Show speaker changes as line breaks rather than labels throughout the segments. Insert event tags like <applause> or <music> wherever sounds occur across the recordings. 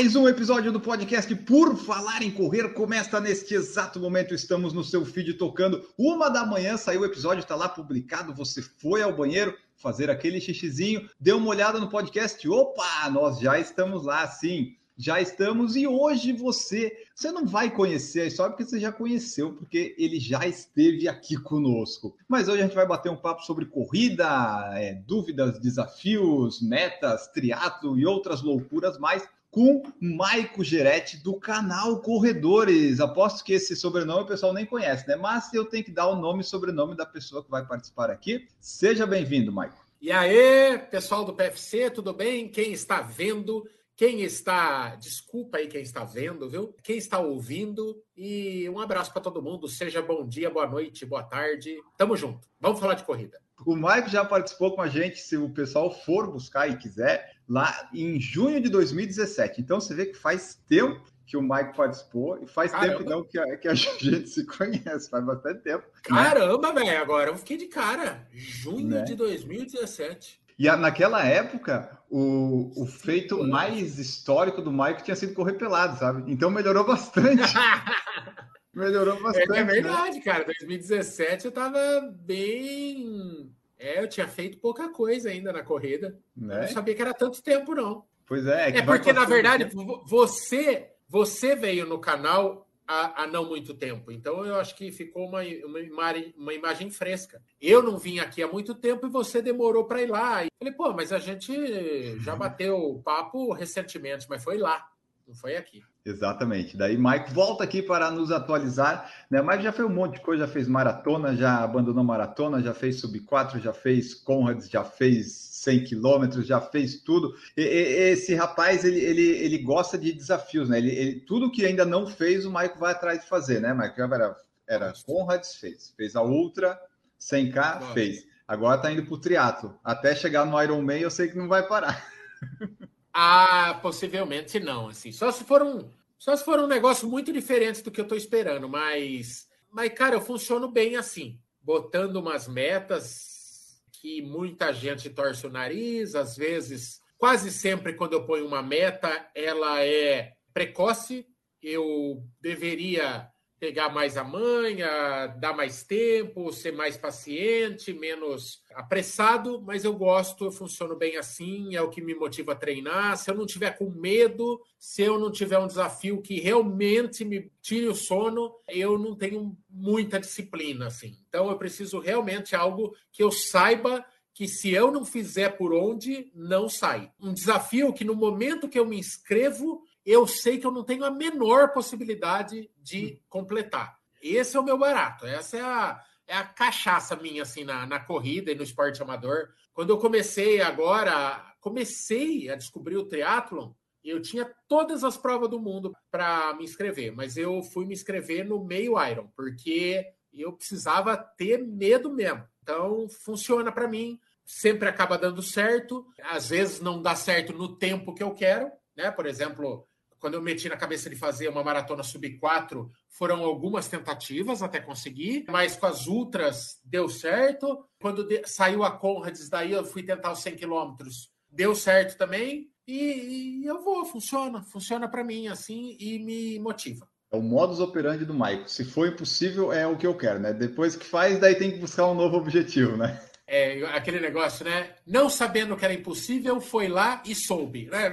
Mais um episódio do podcast Por Falar em Correr começa neste exato momento. Estamos no seu feed tocando. Uma da manhã saiu o episódio, está lá publicado. Você foi ao banheiro fazer aquele xixizinho, deu uma olhada no podcast. Opa, nós já estamos lá, sim. Já estamos e hoje você, você não vai conhecer a história porque você já conheceu, porque ele já esteve aqui conosco. Mas hoje a gente vai bater um papo sobre corrida, é, dúvidas, desafios, metas, triatlo e outras loucuras mais com Maico Geretti do canal Corredores. Aposto que esse sobrenome o pessoal nem conhece, né? Mas eu tenho que dar o nome e sobrenome da pessoa que vai participar aqui. Seja bem-vindo, Maico.
E aí, pessoal do PFC, tudo bem? Quem está vendo, quem está, desculpa aí quem está vendo, viu? Quem está ouvindo e um abraço para todo mundo. Seja bom dia, boa noite, boa tarde. Tamo junto. Vamos falar de corrida.
O Maico já participou com a gente, se o pessoal for buscar e quiser, lá em junho de 2017. Então você vê que faz tempo que o Mike participou e faz Caramba. tempo não que a, que a <laughs> gente se conhece, faz bastante tempo.
Né? Caramba, né? velho, agora eu fiquei de cara. Junho né? de 2017.
E a, naquela época, o, o feito mais histórico do Mike tinha sido correr pelado, sabe? Então melhorou bastante. <laughs> melhorou bastante.
É, é verdade, né? cara. 2017 eu tava bem. É, eu tinha feito pouca coisa ainda na corrida. Né? Eu não sabia que era tanto tempo, não.
Pois é.
É, é porque, na verdade, você, você veio no canal há, há, não muito tempo. Então, eu acho que ficou uma, uma, imagem, uma imagem fresca. Eu não vim aqui há muito tempo e você demorou para ir lá. E falei, pô, mas a gente já bateu papo recentemente, mas foi lá, não foi aqui.
Exatamente. Daí Mike volta aqui para nos atualizar. Né? Mike já fez um monte de coisa, já fez maratona, já abandonou maratona, já fez sub 4, já fez Conrads, já fez 100 quilômetros, já fez tudo. E, e, esse rapaz, ele, ele, ele gosta de desafios, né? Ele, ele, tudo que ainda não fez, o Mike vai atrás de fazer, né, Mike? Era, era Conrads, fez. Fez a Ultra, 100K, Nossa. fez. Agora tá indo pro triatlo. Até chegar no Ironman, eu sei que não vai parar. <laughs>
Ah, possivelmente não, assim. Só se for um, só se for um negócio muito diferente do que eu estou esperando, mas, mas cara, eu funciono bem assim, botando umas metas que muita gente torce o nariz, às vezes, quase sempre quando eu ponho uma meta, ela é precoce, eu deveria pegar mais a manha, dar mais tempo, ser mais paciente, menos apressado, mas eu gosto, eu funciono bem assim, é o que me motiva a treinar. Se eu não tiver com medo, se eu não tiver um desafio que realmente me tire o sono, eu não tenho muita disciplina assim. Então eu preciso realmente algo que eu saiba que se eu não fizer por onde, não sai. Um desafio que no momento que eu me inscrevo, eu sei que eu não tenho a menor possibilidade de completar. Esse é o meu barato. Essa é a, é a cachaça minha, assim, na, na corrida e no esporte amador. Quando eu comecei agora, comecei a descobrir o triatlon, eu tinha todas as provas do mundo para me inscrever, mas eu fui me inscrever no meio Iron, porque eu precisava ter medo mesmo. Então, funciona para mim, sempre acaba dando certo. Às vezes não dá certo no tempo que eu quero, né? Por exemplo, quando eu meti na cabeça de fazer uma maratona sub 4, foram algumas tentativas até conseguir, mas com as ultras deu certo. Quando de, saiu a Conrads, daí eu fui tentar os 100 quilômetros, deu certo também. E, e, eu vou, funciona, funciona para mim assim e me motiva.
É o modus operandi do Maico. Se for impossível, é o que eu quero, né? Depois que faz, daí tem que buscar um novo objetivo, né?
É, aquele negócio, né? Não sabendo que era impossível, foi lá e soube, né?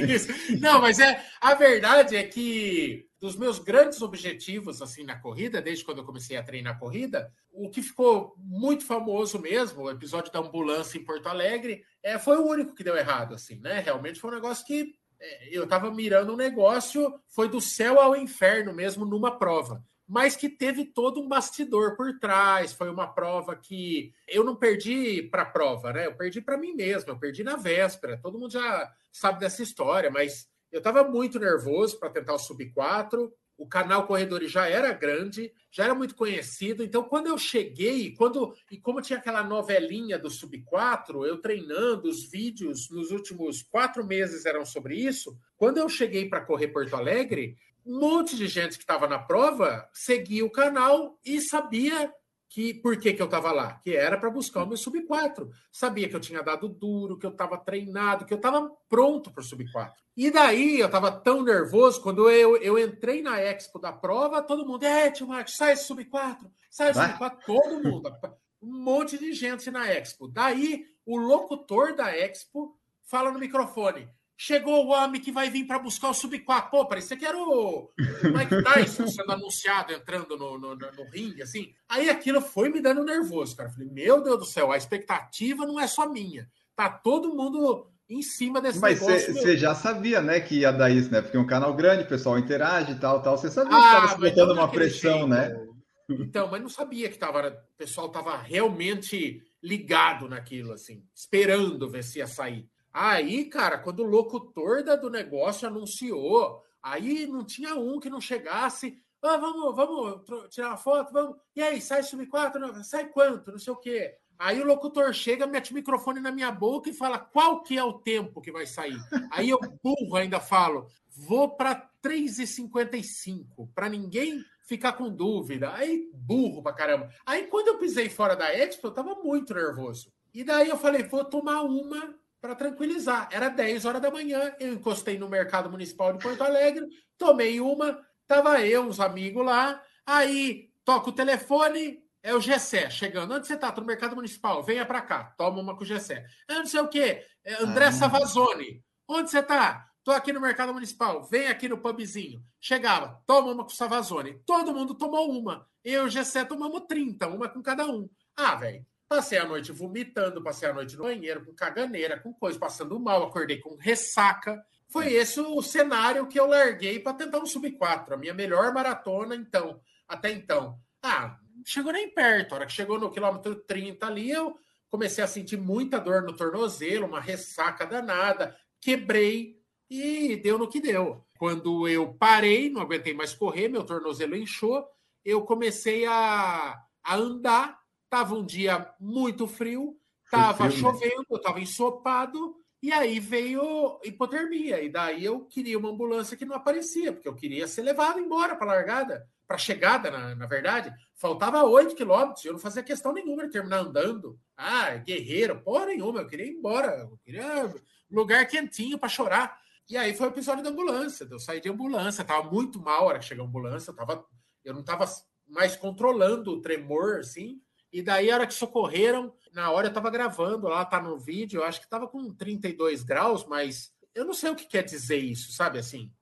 <laughs> Não, mas é a verdade é que dos meus grandes objetivos assim na corrida, desde quando eu comecei a treinar corrida, o que ficou muito famoso mesmo, o episódio da ambulância em Porto Alegre, é, foi o único que deu errado, assim, né? Realmente foi um negócio que é, eu estava mirando um negócio, foi do céu ao inferno mesmo numa prova mas que teve todo um bastidor por trás. Foi uma prova que eu não perdi para a prova, né? Eu perdi para mim mesmo, eu perdi na véspera. Todo mundo já sabe dessa história, mas eu estava muito nervoso para tentar o sub 4. o canal Corredores já era grande, já era muito conhecido. Então, quando eu cheguei, quando e como tinha aquela novelinha do Sub 4, eu treinando, os vídeos nos últimos quatro meses eram sobre isso. Quando eu cheguei para correr Porto Alegre, um monte de gente que estava na prova seguia o canal e sabia que por que, que eu estava lá? Que era para buscar o meu sub 4. Sabia que eu tinha dado duro, que eu estava treinado, que eu estava pronto para o sub 4. E daí eu estava tão nervoso, quando eu, eu entrei na Expo da prova, todo mundo, é, tio Marcos, sai sub 4, sai sub 4, todo mundo. <laughs> Um monte de gente na Expo. Daí o locutor da Expo fala no microfone: Chegou o homem que vai vir para buscar o sub-4. Pô, parecia que era o, Mike Tyson sendo anunciado, entrando no, no, no, ringue, assim. Aí aquilo foi me dando nervoso, cara. Falei, meu Deus do céu, a expectativa não é só minha. Tá todo mundo em cima desse
Mas você já sabia, né, que ia dar isso, né? Porque é um canal grande, o pessoal interage e tal, tal. Você sabia ah, que estava se botando uma pressão, jeito. né?
Então, mas não sabia que tava, o pessoal estava realmente ligado naquilo, assim, esperando ver se ia sair. Aí, cara, quando o locutor da, do negócio anunciou, aí não tinha um que não chegasse. Ah, vamos, vamos tirar uma foto, vamos. E aí, sai sub 4, sai quanto? Não sei o quê. Aí o locutor chega, mete o microfone na minha boca e fala qual que é o tempo que vai sair. Aí eu burro ainda falo, vou para 3,55, para ninguém ficar com dúvida. Aí burro pra caramba. Aí quando eu pisei fora da Expo, eu tava muito nervoso. E daí eu falei, vou tomar uma para tranquilizar. Era 10 horas da manhã, eu encostei no Mercado Municipal de Porto Alegre, tomei uma, tava eu, uns amigos lá, aí toca o telefone, é o Gessé chegando. Onde você tá? Tô no Mercado Municipal, venha para cá, toma uma com o Gessé. Ah, não sei o quê, é André ah. Savazone. Onde você tá? Tô aqui no Mercado Municipal, vem aqui no pubzinho. Chegava, toma uma com o Savazone. Todo mundo tomou uma. Eu e o Gessé tomamos 30, uma com cada um. Ah, velho, Passei a noite vomitando, passei a noite no banheiro, com caganeira, com coisa, passando mal, acordei com ressaca. Foi esse o cenário que eu larguei para tentar um sub-4, a minha melhor maratona, então, até então. Ah, chegou nem perto. A hora que chegou no quilômetro 30 ali, eu comecei a sentir muita dor no tornozelo, uma ressaca danada, quebrei e deu no que deu. Quando eu parei, não aguentei mais correr, meu tornozelo inchou, eu comecei a, a andar Tava um dia muito frio, tava frio, né? chovendo, né? eu tava ensopado, e aí veio hipotermia. E daí eu queria uma ambulância que não aparecia, porque eu queria ser levado embora para a largada, para a chegada, na, na verdade. Faltava 8 quilômetros, eu não fazia questão nenhuma de terminar andando. Ah, guerreiro, porra nenhuma, eu queria ir embora, eu queria lugar quentinho para chorar. E aí foi o episódio da ambulância. Eu saí de ambulância, tava muito mal a hora que chegou a ambulância, eu, tava, eu não tava mais controlando o tremor, assim. E daí, a hora que socorreram, na hora eu tava gravando lá, tá no vídeo, eu acho que tava com 32 graus, mas eu não sei o que quer dizer isso, sabe assim?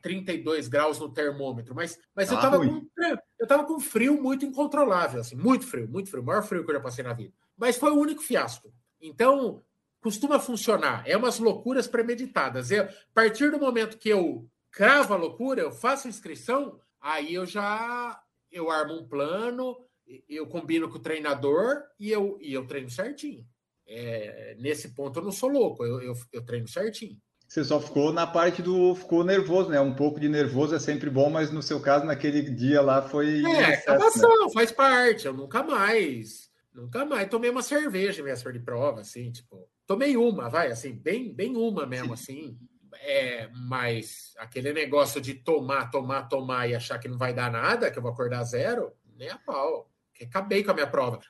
32 graus no termômetro, mas, mas eu, tava com, eu tava com frio muito incontrolável, assim, muito frio, muito frio, o maior frio que eu já passei na vida. Mas foi o único fiasco. Então, costuma funcionar, é umas loucuras premeditadas. Eu, a partir do momento que eu cravo a loucura, eu faço inscrição, aí eu já eu armo um plano, eu combino com o treinador e eu, e eu treino certinho. É, nesse ponto eu não sou louco, eu, eu, eu, treino certinho.
Você só ficou na parte do ficou nervoso, né? Um pouco de nervoso é sempre bom, mas no seu caso, naquele dia lá foi.
É, acabação, né? faz parte. Eu nunca mais, nunca mais tomei uma cerveja véspera de prova, assim, tipo, tomei uma, vai, assim, bem, bem uma mesmo, Sim. assim. É, mas aquele negócio de tomar, tomar, tomar e achar que não vai dar nada, que eu vou acordar zero, nem a pau. Acabei com a minha prova.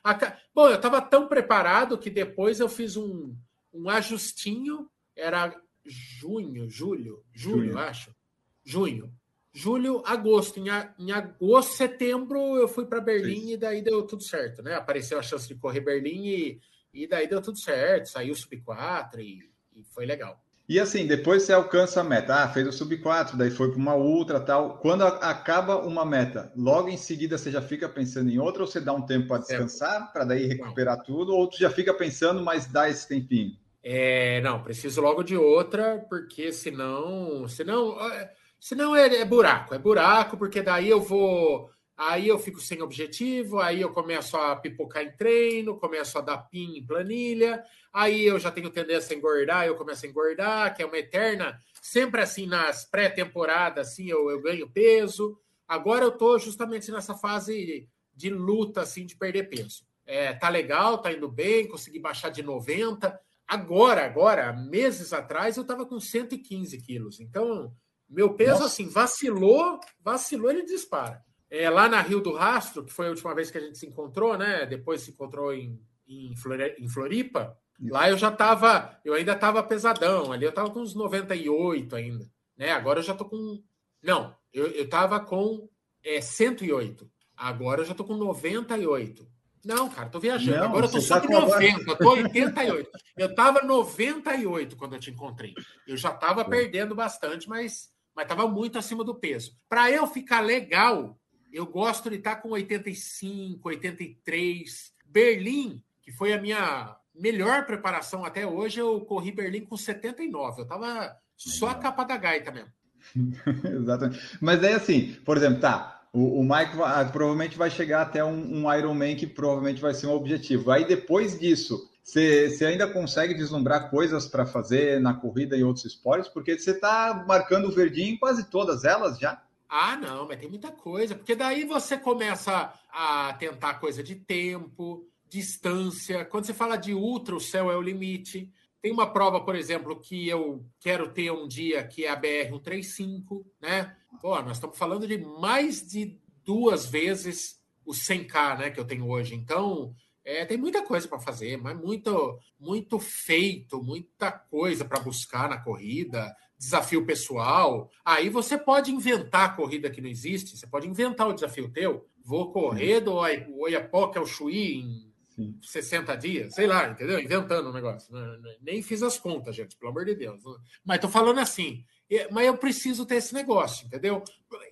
Bom, eu estava tão preparado que depois eu fiz um, um ajustinho. Era junho, julho, julho, junho. acho. Junho. Julho, agosto. Em, em agosto, setembro, eu fui para Berlim Sim. e daí deu tudo certo, né? Apareceu a chance de correr Berlim e, e daí deu tudo certo. Saiu sub 4 e, e foi legal.
E assim, depois você alcança a meta. Ah, fez o sub 4, daí foi para uma outra tal. Quando acaba uma meta, logo em seguida você já fica pensando em outra ou você dá um tempo para descansar, para daí recuperar tudo, ou tu já fica pensando, mas dá esse tempinho?
É, não, preciso logo de outra, porque senão. Senão, é, senão é, é buraco, é buraco, porque daí eu vou. Aí eu fico sem objetivo, aí eu começo a pipocar em treino, começo a dar pin em planilha, aí eu já tenho tendência a engordar, eu começo a engordar, que é uma eterna, sempre assim nas pré-temporadas, assim, eu, eu ganho peso, Agora eu estou justamente nessa fase de luta, assim, de perder peso. É, tá legal, tá indo bem, consegui baixar de 90. Agora, agora, meses atrás, eu estava com 115 quilos. Então, meu peso, Nossa. assim, vacilou, vacilou, ele dispara. É, lá na Rio do Rastro, que foi a última vez que a gente se encontrou, né? Depois se encontrou em, em, em Floripa. Isso. Lá eu já estava, eu ainda estava pesadão. Ali eu estava com uns 98 ainda. Né? Agora eu já tô com. Não, eu, eu tava com é, 108. Agora eu já tô com 98. Não, cara, tô viajando. Não, Agora eu tô só tá com 90, eu tô 88. Eu tava 98 quando eu te encontrei. Eu já tava perdendo bastante, mas mas tava muito acima do peso. Para eu ficar legal, eu gosto de estar com 85, 83. Berlim, que foi a minha melhor preparação até hoje, eu corri Berlim com 79. Eu tava só a capa da gaita mesmo. <laughs>
Exatamente. Mas é assim, por exemplo, tá. O, o Mike vai, ah, provavelmente vai chegar até um, um Ironman que provavelmente vai ser um objetivo. Aí depois disso, você, você ainda consegue vislumbrar coisas para fazer na corrida e outros esportes? Porque você está marcando o verdinho em quase todas elas já.
Ah, não, mas tem muita coisa. Porque daí você começa a tentar coisa de tempo, distância. Quando você fala de ultra, o céu é o limite. Tem uma prova, por exemplo, que eu quero ter um dia, que é a BR-135, né? Pô, nós estamos falando de mais de duas vezes o 100K, né, que eu tenho hoje. Então, é, tem muita coisa para fazer, mas muito, muito feito, muita coisa para buscar na corrida, desafio pessoal. Aí você pode inventar a corrida que não existe, você pode inventar o desafio teu. Vou correr do Oiapoque ao Chuí em Sim. 60 dias, sei lá, entendeu? Inventando um negócio. Nem fiz as contas, gente, pelo amor de Deus. Mas tô falando assim, mas eu preciso ter esse negócio, entendeu?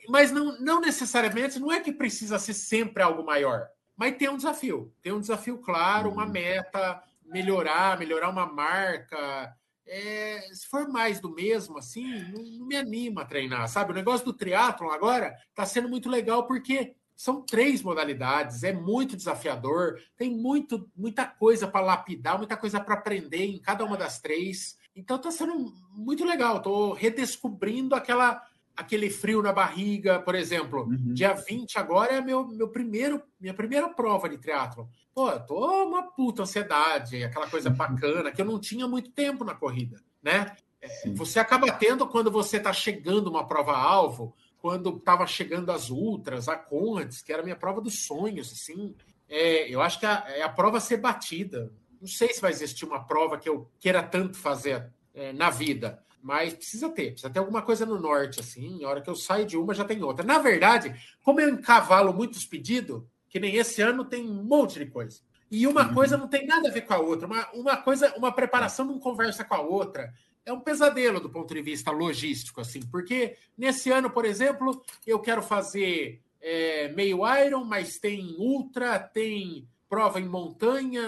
Mas não, não necessariamente, não é que precisa ser sempre algo maior, mas tem um desafio, tem um desafio claro, uma uhum. meta, melhorar, melhorar uma marca. É, se for mais do mesmo, assim, não, não me anima a treinar, sabe? O negócio do triatlon agora está sendo muito legal porque são três modalidades, é muito desafiador, tem muito, muita coisa para lapidar, muita coisa para aprender em cada uma das três. Então está sendo muito legal. Estou redescobrindo aquela aquele frio na barriga, por exemplo. Uhum. Dia 20 agora é meu, meu primeiro, minha primeira prova de triatlo. Pô, eu tô uma puta ansiedade, aquela coisa uhum. bacana que eu não tinha muito tempo na corrida, né? É, você acaba tendo quando você está chegando uma prova alvo, quando estava chegando as ultras, a Conrads, que era a minha prova dos sonhos, assim. É, eu acho que a, é a prova a ser batida. Não sei se vai existir uma prova que eu queira tanto fazer é, na vida, mas precisa ter, precisa ter alguma coisa no norte, assim. A hora que eu saio de uma, já tem outra. Na verdade, como eu encavalo muitos pedidos, que nem esse ano tem um monte de coisa. E uma uhum. coisa não tem nada a ver com a outra. Uma, uma coisa, uma preparação não conversa com a outra é um pesadelo do ponto de vista logístico, assim, porque nesse ano, por exemplo, eu quero fazer é, meio Iron, mas tem ultra, tem prova em montanha,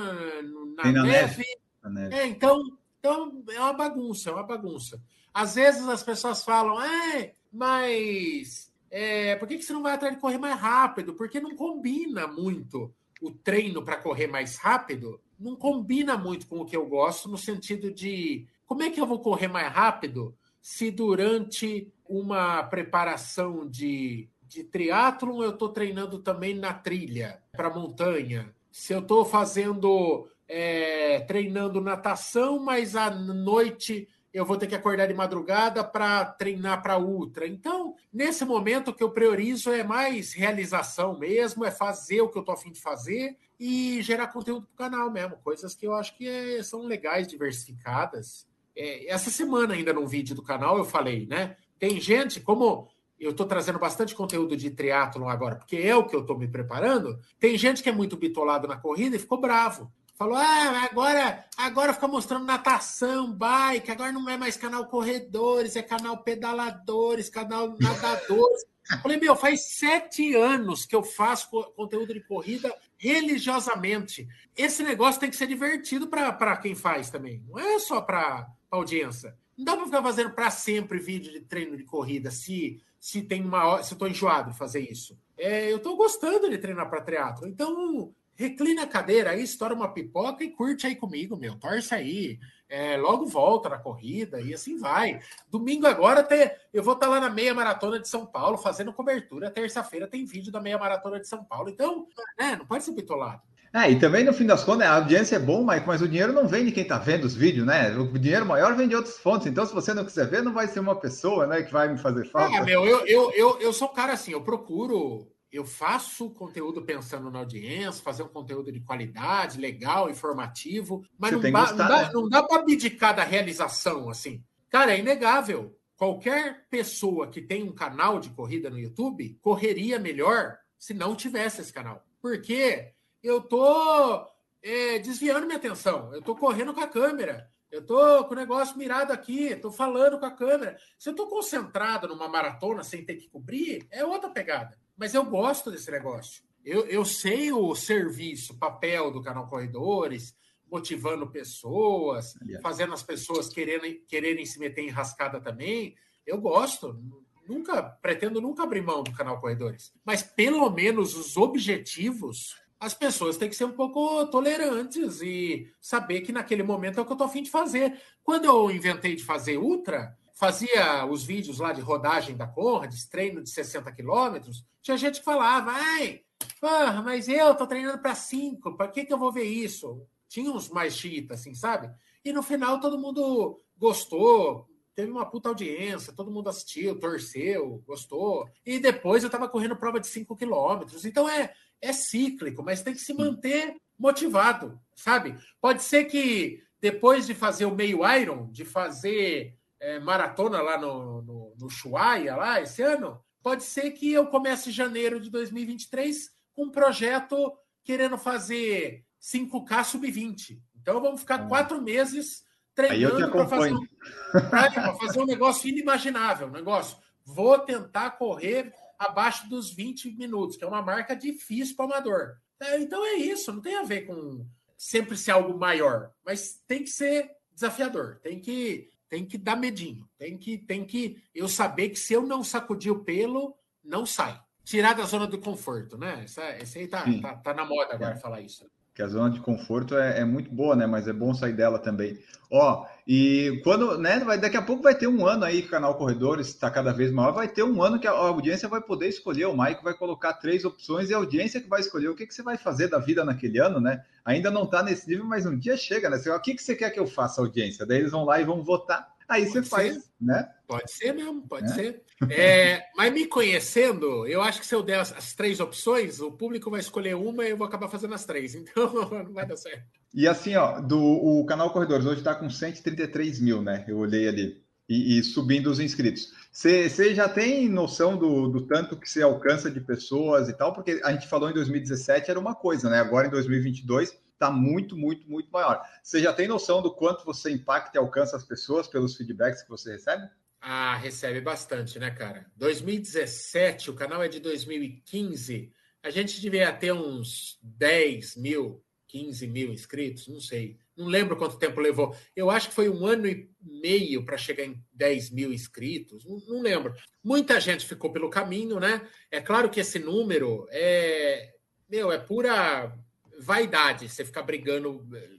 na, na neve. neve. É, então, então é uma bagunça, é uma bagunça. Às vezes as pessoas falam, é, mas é, por que, que você não vai atrás de correr mais rápido? Porque não combina muito o treino para correr mais rápido, não combina muito com o que eu gosto, no sentido de como é que eu vou correr mais rápido se durante uma preparação de, de triatlon eu estou treinando também na trilha para montanha? Se eu estou fazendo é, treinando natação, mas à noite eu vou ter que acordar de madrugada para treinar para ultra. Então, nesse momento, o que eu priorizo é mais realização mesmo, é fazer o que eu estou afim de fazer e gerar conteúdo para o canal mesmo, coisas que eu acho que é, são legais, diversificadas. É, essa semana ainda num vídeo do canal eu falei, né? Tem gente, como eu estou trazendo bastante conteúdo de triatlon agora, porque é o que eu estou me preparando, tem gente que é muito bitolado na corrida e ficou bravo. Falou, ah, agora, agora fica mostrando natação, bike, agora não é mais canal corredores, é canal pedaladores, canal <laughs> nadadores. Falei, meu, faz sete anos que eu faço conteúdo de corrida religiosamente. Esse negócio tem que ser divertido para quem faz também. Não é só para audiência. Não dá para ficar fazendo para sempre vídeo de treino de corrida se se tem uma se eu estou enjoado de fazer isso. É, eu estou gostando de treinar para triatlo. Então reclina a cadeira aí, estoura uma pipoca e curte aí comigo, meu. Torce aí. É, logo volta na corrida e assim vai. Domingo agora até eu vou estar lá na meia maratona de São Paulo fazendo cobertura. Terça-feira tem vídeo da meia maratona de São Paulo. Então, né, não pode ser bitolado.
É, e também no fim das contas, a audiência é bom, Mike, mas o dinheiro não vem de quem está vendo os vídeos, né? O dinheiro maior vem de outras fontes. Então, se você não quiser ver, não vai ser uma pessoa, né, que vai me fazer falta.
É, meu, eu, eu, eu, eu sou um cara assim, eu procuro eu faço conteúdo pensando na audiência, fazer um conteúdo de qualidade, legal, informativo, mas não, ba, gostado, não, dá, né? não dá para abdicar da realização, assim. Cara, é inegável. Qualquer pessoa que tem um canal de corrida no YouTube correria melhor se não tivesse esse canal. Porque eu tô é, desviando minha atenção, eu tô correndo com a câmera. Eu tô com o negócio mirado aqui, tô falando com a câmera. Se eu tô concentrado numa maratona sem ter que cobrir, é outra pegada. Mas eu gosto desse negócio. Eu, eu sei o serviço, papel do canal Corredores, motivando pessoas, fazendo as pessoas quererem, quererem se meter em rascada também. Eu gosto. Nunca pretendo nunca abrir mão do canal Corredores. Mas pelo menos os objetivos, as pessoas têm que ser um pouco tolerantes e saber que naquele momento é o que eu tô afim de fazer. Quando eu inventei de fazer ultra, fazia os vídeos lá de rodagem da Conrads, treino de 60 quilômetros, tinha gente que falava, ai, porra, mas eu tô treinando para 5, para que, que eu vou ver isso? Tinha uns mais chita, assim, sabe? E no final todo mundo gostou, teve uma puta audiência, todo mundo assistiu, torceu, gostou. E depois eu tava correndo prova de 5 quilômetros. Então é, é cíclico, mas tem que se manter motivado, sabe? Pode ser que depois de fazer o meio Iron, de fazer é, maratona lá no, no, no Chuaia, lá esse ano, pode ser que eu comece janeiro de 2023 com um projeto querendo fazer 5K sub-20. Então vamos ficar ah. quatro meses treinando para fazer, um, fazer um negócio inimaginável. Um negócio. Vou tentar correr abaixo dos 20 minutos, que é uma marca difícil para o amador. É, então é isso, não tem a ver com sempre ser algo maior, mas tem que ser desafiador, tem que tem que dar medinho. Tem que, tem que eu saber que se eu não sacudir o pelo, não sai. Tirar da zona do conforto, né? Essa, esse aí tá, tá, tá, na moda agora é. falar isso.
Que a zona de conforto é, é, muito boa, né? Mas é bom sair dela também. Ó, e quando, né? Vai, daqui a pouco vai ter um ano aí que o canal Corredores está cada vez maior. Vai ter um ano que a audiência vai poder escolher. O Maico vai colocar três opções e a audiência que vai escolher o que, que você vai fazer da vida naquele ano, né? Ainda não está nesse nível, mas um dia chega, né? Você, o que, que você quer que eu faça, audiência? Daí eles vão lá e vão votar. Aí pode você ser. faz, né?
Pode ser mesmo, pode é? ser. É, mas me conhecendo, eu acho que se eu der as, as, três opções, o público vai escolher uma e eu vou acabar fazendo as três. <laughs> Então não vai dar certo.
E assim, ó, do, o canal Corredores hoje está com 133 mil, né? Eu olhei ali. E, e subindo os inscritos. Você já tem noção do, do tanto que você alcança de pessoas e tal? Porque a gente falou em 2017 era uma coisa, né? Agora em 2022 está muito, muito, muito maior. Você já tem noção do quanto você impacta e alcança as pessoas pelos feedbacks que você recebe?
Ah, recebe bastante, né, cara? 2017, o canal é de 2015. A gente devia ter uns 10 mil, 15 mil inscritos, não sei. Não lembro quanto tempo levou. Eu acho que foi um ano e meio para chegar em 10 mil inscritos. Não, não, lembro. Muita gente ficou pelo caminho, né? É claro que esse número é. Meu, é pura vaidade você ficar brigando, eh,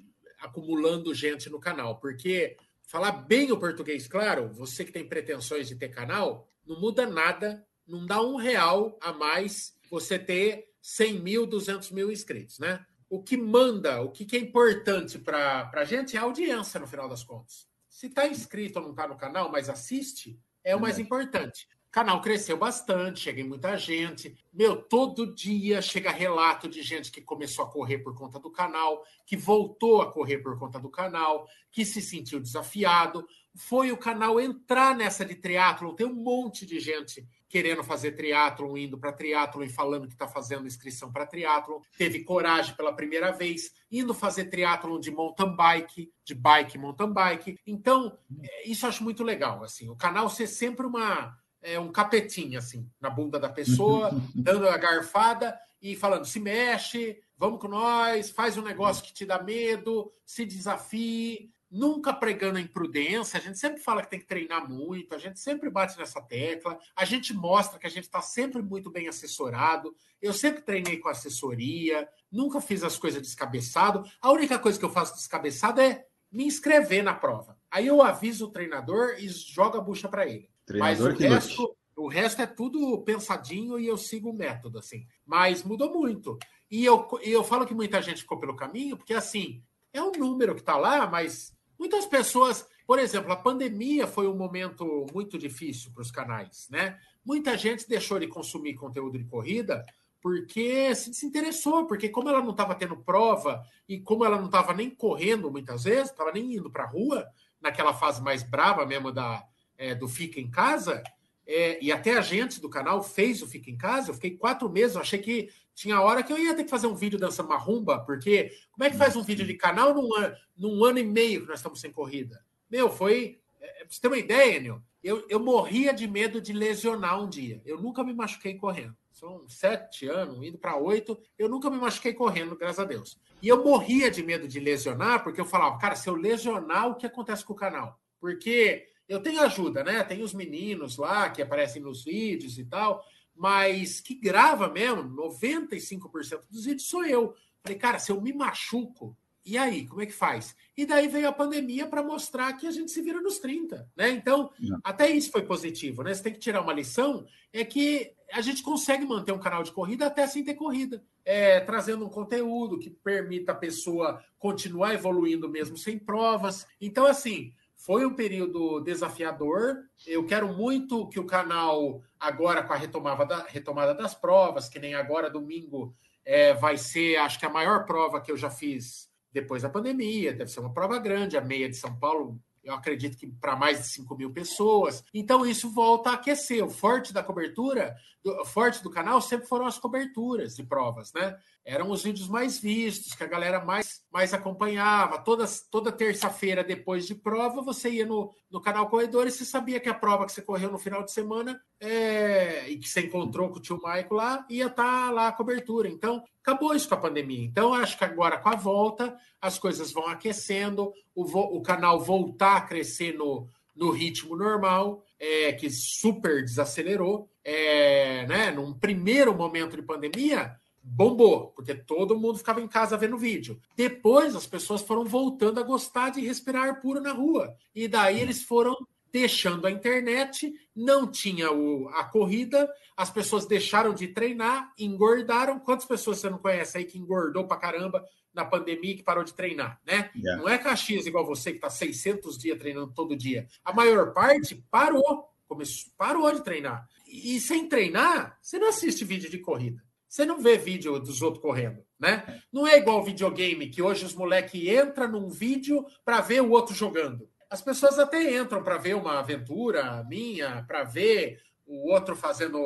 acumulando gente no canal, porque falar bem o português, claro, você que tem pretensões de ter canal, não muda nada, não dá um real a mais você ter 100 mil, 200 mil inscritos, né? O que manda, o que é importante para a gente é a audiência, no final das contas. Se está inscrito ou não está no canal, mas assiste, é o mais importante. O canal cresceu bastante, chega muita gente. Meu, todo dia chega relato de gente que começou a correr por conta do canal, que voltou a correr por conta do canal, que se sentiu desafiado. Foi o canal entrar nessa de triatlon. Tem um monte de gente querendo fazer triatlon, indo para triatlon e falando que está fazendo inscrição para triatlon. Teve coragem pela primeira vez, indo fazer triatlon de mountain bike, de bike mountain bike. Então, é, isso eu acho muito legal. Assim, o canal ser sempre uma é, um capetinho, assim, na bunda da pessoa, <laughs> dando a garfada e falando: se mexe, vamos com nós, faz um negócio que te dá medo, se desafie. nunca pregando a imprudência, a gente sempre fala que tem que treinar muito, a gente sempre bate nessa tecla, a gente mostra que a gente está sempre muito bem assessorado. Eu sempre treinei com assessoria, nunca fiz as coisas descabeçado. A única coisa que eu faço descabeçado é me inscrever na prova. Aí eu aviso o treinador e jogo a bucha para ele. Mas o resto, o resto é tudo pensadinho e eu sigo o método, assim. Mas mudou muito. E eu, eu falo que muita gente ficou pelo caminho, porque assim, é um número que está lá, mas muitas pessoas, por exemplo, a pandemia foi um momento muito difícil para os canais, né? Muita gente deixou de consumir conteúdo de corrida porque se desinteressou, porque como ela não estava tendo prova e como ela não estava nem correndo muitas vezes, estava nem indo para a rua, naquela fase mais brava mesmo da, é, do Fica em Casa, é, e até a gente do canal fez o Fica em Casa, eu fiquei quatro meses, eu achei que tinha hora que eu ia ter que fazer um vídeo dançando marrumba, porque como é que faz um vídeo de canal num, num ano e meio que nós estamos sem corrida? Meu, foi. É, pra você ter uma ideia, Enio, eu, eu morria de medo de lesionar um dia. Eu nunca me machuquei correndo. São sete anos, indo para oito, eu nunca me machuquei correndo, graças a Deus. E eu morria de medo de lesionar, porque eu falava, cara, se eu lesionar, o que acontece com o canal? Porque eu tenho ajuda, né? Tem os meninos lá que aparecem nos vídeos e tal mas que grava mesmo, 95% dos vídeos sou eu. Falei, cara, se eu me machuco, e aí, como é que faz? E daí veio a pandemia para mostrar que a gente se vira nos 30, né? Então, Não. até isso foi positivo, né? Você tem que tirar uma lição, é que a gente consegue manter um canal de corrida até sem ter corrida, é, trazendo um conteúdo que permita a pessoa continuar evoluindo mesmo sem provas. Então, assim, foi um período desafiador. Eu quero muito que o canal, agora com a retomada, da, retomada das provas, que nem agora, domingo, é, vai ser, acho que a maior prova que eu já fiz depois da pandemia. Deve ser uma prova grande, a meia de São Paulo, eu acredito que para mais de 5 mil pessoas. Então, isso volta a aquecer. O forte da cobertura, o forte do canal sempre foram as coberturas de provas, né? Eram os vídeos mais vistos, que a galera mais, mais acompanhava. Toda, toda terça-feira, depois de prova, você ia no, no canal Corredor e você sabia que a prova que você correu no final de semana é, e que você encontrou com o tio Maico lá, ia estar tá lá a cobertura. Então, acabou isso com a pandemia. Então, acho que agora, com a volta, as coisas vão aquecendo, o, o canal voltar a crescer no, no ritmo normal, é, que super desacelerou. É, né, num primeiro momento de pandemia, bombou, porque todo mundo ficava em casa vendo vídeo. Depois as pessoas foram voltando a gostar de respirar puro na rua. E daí eles foram deixando a internet, não tinha o, a corrida, as pessoas deixaram de treinar, engordaram. Quantas pessoas você não conhece aí que engordou pra caramba na pandemia que parou de treinar, né? Yeah. Não é Caxias igual você que tá 600 dias treinando todo dia. A maior parte parou, começou, parou de treinar. E sem treinar, você não assiste vídeo de corrida. Você não vê vídeo dos outros correndo, né? Não é igual videogame, que hoje os moleques entram num vídeo para ver o outro jogando. As pessoas até entram para ver uma aventura minha, para ver o outro fazendo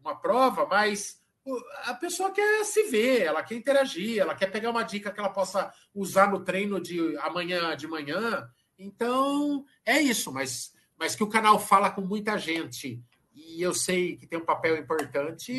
uma prova, mas a pessoa quer se ver, ela quer interagir, ela quer pegar uma dica que ela possa usar no treino de amanhã de manhã. Então, é isso, mas, mas que o canal fala com muita gente e eu sei que tem um papel importante,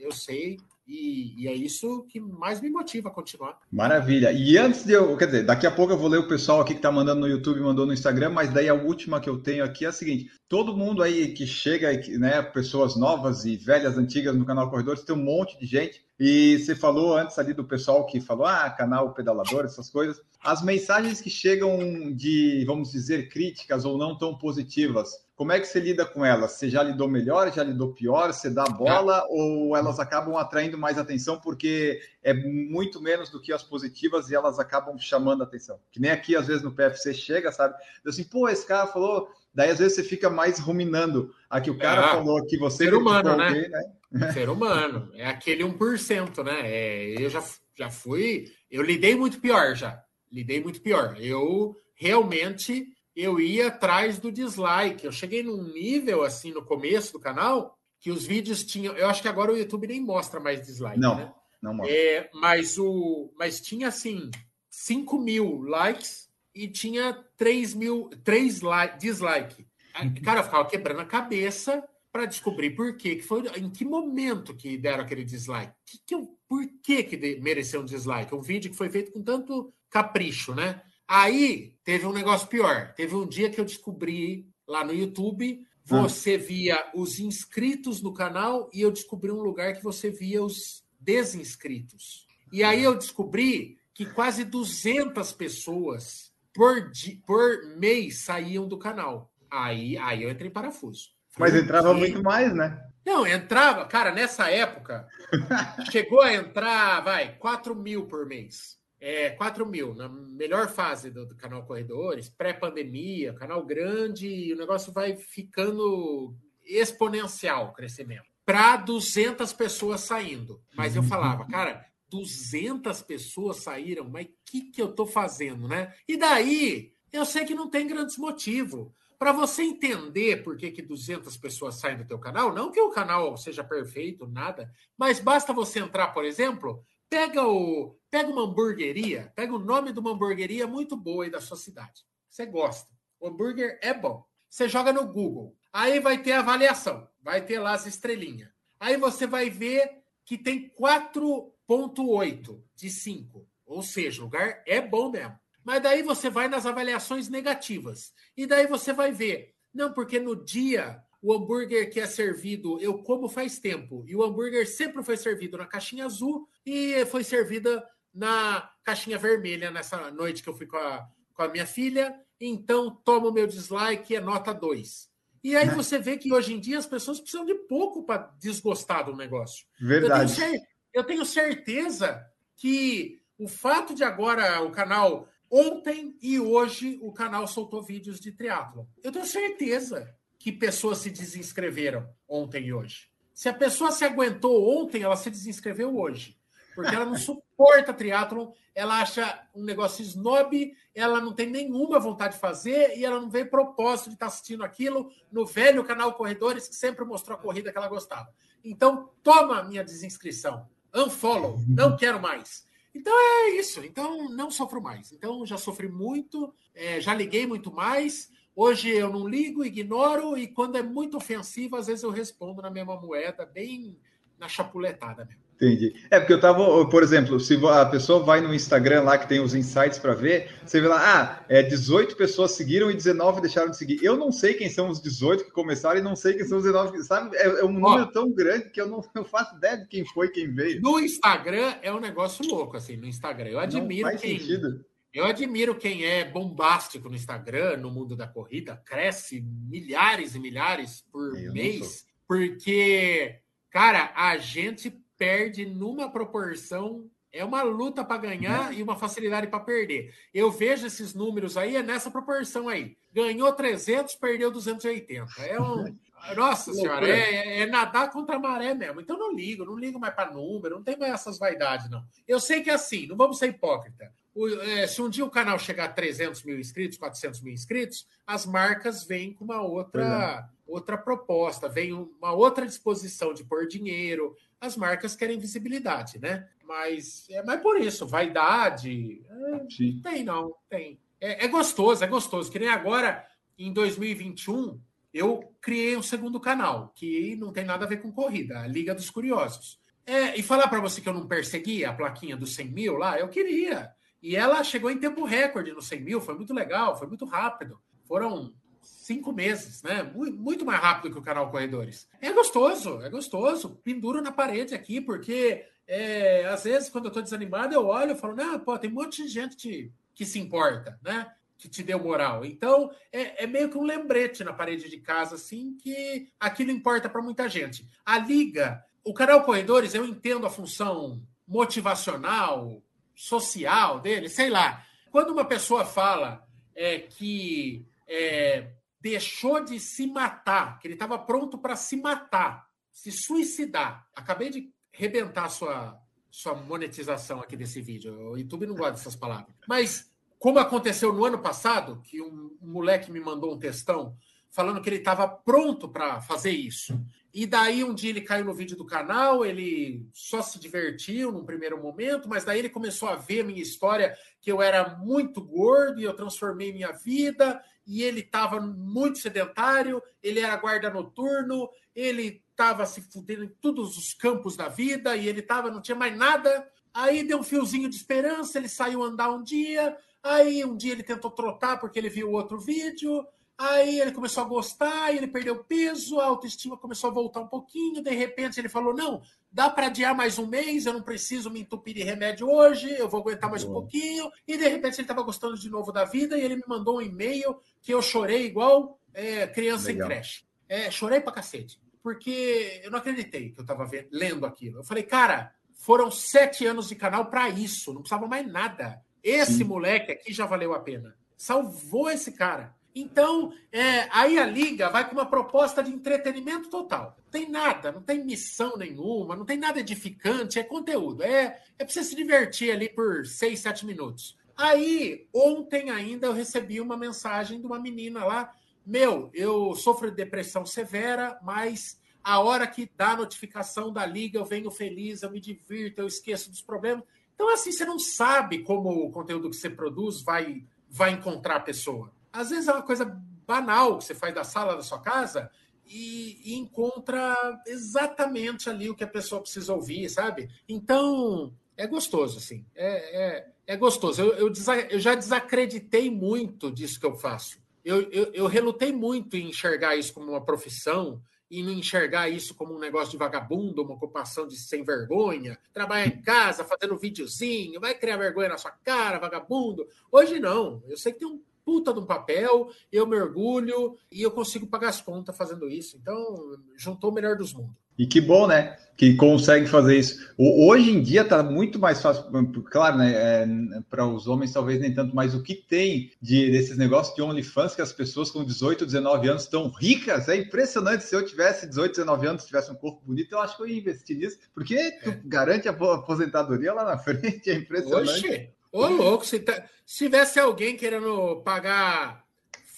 eu sei, e, e, é isso que mais me motiva a continuar.
Maravilha. E antes de eu, quer dizer, daqui a pouco eu vou ler o pessoal aqui que está mandando no YouTube, mandou no Instagram, mas daí a última que eu tenho aqui é a seguinte: todo mundo aí que chega, né, pessoas novas e velhas, antigas no canal Corredores, tem um monte de gente. E você falou antes ali do pessoal que falou, ah, canal pedalador, essas coisas. As mensagens que chegam de, vamos dizer, críticas ou não tão positivas, como é que você lida com elas? Você já lidou melhor, já lidou pior? Você dá bola ou elas acabam atraindo mais atenção porque é muito menos do que as positivas e elas acabam chamando a atenção? Que nem aqui, às vezes, no PFC chega, sabe? Assim, pô, esse cara falou. Daí, às vezes, você fica mais ruminando. Aqui o cara é, falou que você.
Ser humano, né? Alguém, né? <laughs> Ser humano. É aquele 1%, né? É, eu já, já fui. Eu lidei muito pior já. Lidei muito pior. Eu realmente eu ia atrás do dislike. Eu cheguei num nível assim no começo do canal que os vídeos tinham. Eu acho que agora o YouTube nem mostra mais dislike.
Não,
né?
não mostra.
É, mas, o, mas tinha assim 5 mil likes e tinha 3 mil 3 like, dislike. Uhum. Cara, eu ficava quebrando a cabeça para descobrir por quê, que foi em que momento que deram aquele dislike. Que que eu, por que, que mereceu um dislike? Um vídeo que foi feito com tanto capricho, né? Aí teve um negócio pior. Teve um dia que eu descobri lá no YouTube, você via os inscritos no canal e eu descobri um lugar que você via os desinscritos. E aí eu descobri que quase 200 pessoas por, di- por mês saíam do canal. Aí, aí eu entrei em parafuso.
Mas entrava
"Que
muito mais, né?
não, entrava, cara, nessa época, <laughs> chegou a entrar, vai, 4 mil por mês. É, 4 mil, na melhor fase do, do canal Corredores, pré-pandemia, canal grande, e o negócio vai ficando exponencial o crescimento. Para 200 pessoas saindo. Mas eu falava, cara, 200 pessoas saíram, mas o que, que eu tô fazendo, né? E daí, eu sei que não tem grandes motivos. Para você entender por que, que 200 pessoas saem do teu canal, não que o canal seja perfeito, nada, mas basta você entrar, por exemplo, pega o pega uma hamburgueria, pega o nome de uma hamburgueria muito boa aí da sua cidade. Você gosta. O hambúrguer é bom. Você joga no Google. Aí vai ter avaliação, vai ter lá as estrelinhas. Aí você vai ver que tem 4.8 de 5. Ou seja, o lugar é bom mesmo. Mas daí você vai nas avaliações negativas. E daí você vai ver. Não, porque no dia o hambúrguer que é servido, eu como faz tempo. E o hambúrguer sempre foi servido na caixinha azul e foi servida na caixinha vermelha nessa noite que eu fui com a, com a minha filha. Então, toma o meu dislike, é nota 2. E aí você vê que hoje em dia as pessoas precisam de pouco para desgostar do negócio. Eu tenho,
Verdade.
cer- eu tenho certeza que o fato de agora o canal ontem e hoje o canal soltou vídeos de triatlo. Eu tenho certeza que pessoas se desinscreveram ontem e hoje. Se a pessoa se aguentou ontem, ela se desinscreveu hoje. Porque ela não <laughs> suporta triatlon, ela acha um negócio snob, ela não tem nenhuma vontade de fazer e ela não vê propósito de estar assistindo aquilo no velho canal Corredores, que sempre mostrou a corrida que ela gostava. Então, toma a minha desinscrição. Unfollow. Não quero mais. Então é isso. Então não sofro mais. Então já sofri muito, é, já liguei muito mais. Hoje eu não ligo, ignoro, e quando é muito ofensivo, às vezes eu respondo na mesma moeda, bem na chapuletada mesmo.
Entendi. É porque eu tava, por exemplo, se a pessoa vai no Instagram lá que tem os insights para ver, você vê lá, ah, é 18 pessoas seguiram e 19 deixaram de seguir. Eu não sei quem são os 18 que começaram e não sei quem são os 19 que, sabe? É, é um número tão grande que eu não, não faço ideia de quem foi, quem veio.
No Instagram é um negócio louco, assim, no Instagram. Eu admiro
não faz
quem.
sentido.
Eu admiro quem é bombástico no Instagram, no mundo da corrida, cresce milhares e milhares por
Eu não
mês, porque, cara, a gente perde numa proporção. É uma luta para ganhar e uma facilidade para perder. Eu vejo esses números aí, é nessa proporção aí. Ganhou 300, perdeu 280. É um. <laughs> Nossa senhora, é, é nadar contra a maré mesmo. Então não ligo, não ligo mais para número, não tem mais essas vaidades, não. Eu sei que é assim, não vamos ser hipócrita. O, é, se um dia o canal chegar a 300 mil inscritos, 400 mil inscritos, as marcas vêm com uma outra, outra proposta, vem uma outra disposição de pôr dinheiro. As marcas querem visibilidade, né? Mas é mais por isso, vaidade. É, tem, não, tem. É, é gostoso, é gostoso. Que nem agora, em 2021, eu criei um segundo canal, que não tem nada a ver com corrida, a Liga dos Curiosos. É, e falar para você que eu não persegui a plaquinha dos 100 mil lá, eu queria. E ela chegou em tempo recorde no 100 mil, foi muito legal, foi muito rápido. Foram cinco meses, né? Muito, mais rápido que o canal Corredores. É gostoso, é gostoso. Penduro na parede aqui, porque é, às vezes, quando eu tô desanimado, eu olho e falo, não, pô, tem um monte de gente que, que se importa, né? Que te deu moral. Então, é, é meio que um lembrete na parede de casa, assim, que aquilo importa para muita gente. A Liga, o canal Corredores, eu entendo a função motivacional, social dele, sei lá. Quando uma pessoa fala é, que é, deixou de se matar, que ele estava pronto para se matar, se suicidar. Acabei de rebentar sua, sua monetização aqui desse vídeo. O YouTube não gosta dessas palavras. Mas, como aconteceu no ano passado, que um, um moleque me mandou um textão falando que ele estava pronto para fazer isso. E daí um dia ele caiu no vídeo do canal, ele só se divertiu num primeiro momento, mas daí ele começou a ver a minha história, que eu era muito gordo e eu transformei minha vida, e ele estava muito sedentário, ele era guarda noturno, ele estava se fudendo em todos os campos da vida, e ele tava, não tinha mais nada. Aí deu um fiozinho de esperança, ele saiu andar um dia, Aí um dia ele tentou trotar porque ele viu outro vídeo. Aí ele começou a gostar, ele perdeu peso, a autoestima começou a voltar um pouquinho. De repente ele falou: Não, dá para adiar mais um mês, eu não preciso me entupir de remédio hoje, eu vou aguentar mais um pouquinho. E de repente ele estava gostando de novo da vida e ele me mandou um e-mail que eu chorei igual é, criança Legal. em creche. É, chorei pra cacete, porque eu não acreditei que eu estava lendo aquilo. Eu falei, cara, foram sete anos de canal para isso, não precisava mais nada. Esse Sim. moleque aqui já valeu a pena. Salvou esse cara. Então, é, aí a liga vai com uma proposta de entretenimento total. Não tem nada, não tem missão nenhuma, não tem nada edificante, é conteúdo. É, é para você se divertir ali por seis, sete minutos. Aí, ontem ainda eu recebi uma mensagem de uma menina lá. Meu, eu sofro de depressão severa, mas a hora que dá a notificação da liga, eu venho feliz, eu me divirto, eu esqueço dos problemas. Então, assim, você não sabe como o conteúdo que você produz vai, vai encontrar a pessoa às vezes é uma coisa banal que você faz da sala da sua casa e, e, encontra exatamente ali o que a pessoa precisa ouvir, sabe? Então, é gostoso, assim. É, é, é gostoso. Eu, eu, eu, já desacreditei muito disso que eu faço. Eu, eu, eu relutei muito em enxergar isso como uma profissão e não enxergar isso como um negócio de vagabundo, uma ocupação de sem vergonha, trabalhar em casa, fazendo videozinho, vai criar vergonha na sua cara, vagabundo. Hoje não. Eu sei que tem um puta de um papel, eu mergulho e eu consigo pagar as contas fazendo isso. Então, juntou o melhor dos mundos.
E que bom, né? Que consegue fazer isso. Hoje em dia está muito mais fácil, claro, né? É, para os homens talvez nem tanto, mas o que tem de desses negócios de OnlyFans que as pessoas com 18, 19 anos estão ricas, é impressionante. Se eu tivesse 18, 19 anos, tivesse um corpo bonito, eu acho que eu ia investir nisso, porque é. garante a aposentadoria lá na frente, é impressionante. Oxê.
Ô, louco, se, tá, se tivesse alguém querendo pagar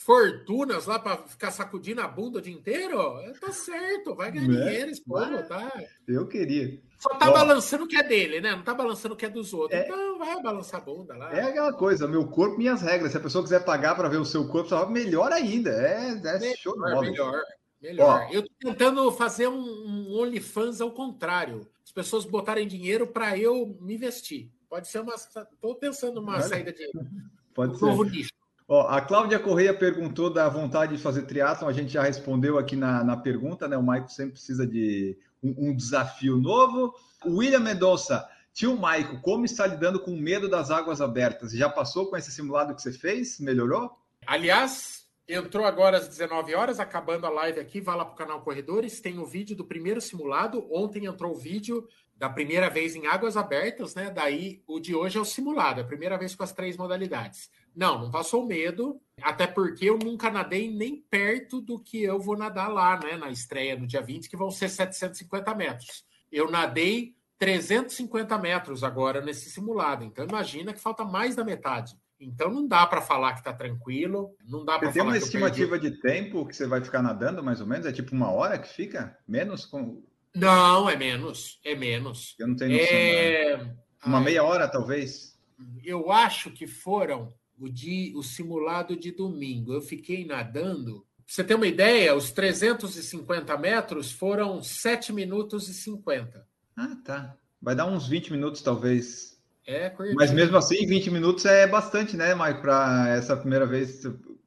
fortunas lá para ficar sacudindo a bunda o dia inteiro, tá certo, vai ganhar né? dinheiro, esse povo, tá?
Eu queria.
Só tá Ó, balançando o que é dele, né? Não tá balançando o que é dos outros. É, então vai balançar a bunda lá.
É aquela coisa, meu corpo, minhas regras. Se a pessoa quiser pagar para ver o seu corpo, melhor ainda. É, é melhor, show de bola.
Melhor, melhor. Ó, eu tô tentando fazer um, um OnlyFans ao contrário. As pessoas botarem dinheiro para eu me vestir. Pode ser uma. Estou pensando numa Olha. saída de <laughs>
Pode um ser. novo nicho. Ó, a Cláudia Correia perguntou da vontade de fazer triatlon, a gente já respondeu aqui na, na pergunta, né? O Maico sempre precisa de um, um desafio novo. O William Mendonça, tio Maico, como está lidando com o medo das águas abertas? Já passou com esse simulado que você fez? Melhorou?
Aliás, entrou agora às 19 horas, acabando a live aqui, vá lá para o canal Corredores, tem o vídeo do primeiro simulado. Ontem entrou o vídeo da primeira vez em águas abertas, né? Daí o de hoje é o simulado, é a primeira vez com as três modalidades. Não, não passou medo, até porque eu nunca nadei nem perto do que eu vou nadar lá, né? Na estreia no dia 20, que vão ser 750 metros. Eu nadei 350 metros agora nesse simulado, então imagina que falta mais da metade. Então não dá para falar que está tranquilo, não dá para falar.
Tem uma estimativa de tempo que você vai ficar nadando, mais ou menos? É tipo uma hora que fica? Menos com
não, é menos. É menos.
Eu não tenho noção. É... Uma meia hora, talvez?
Eu acho que foram o, dia, o simulado de domingo. Eu fiquei nadando. Pra você ter uma ideia, os 350 metros foram 7 minutos e 50.
Ah, tá. Vai dar uns 20 minutos, talvez.
É.
Mas mesmo assim, 20 minutos é bastante, né, Mike, para essa primeira vez.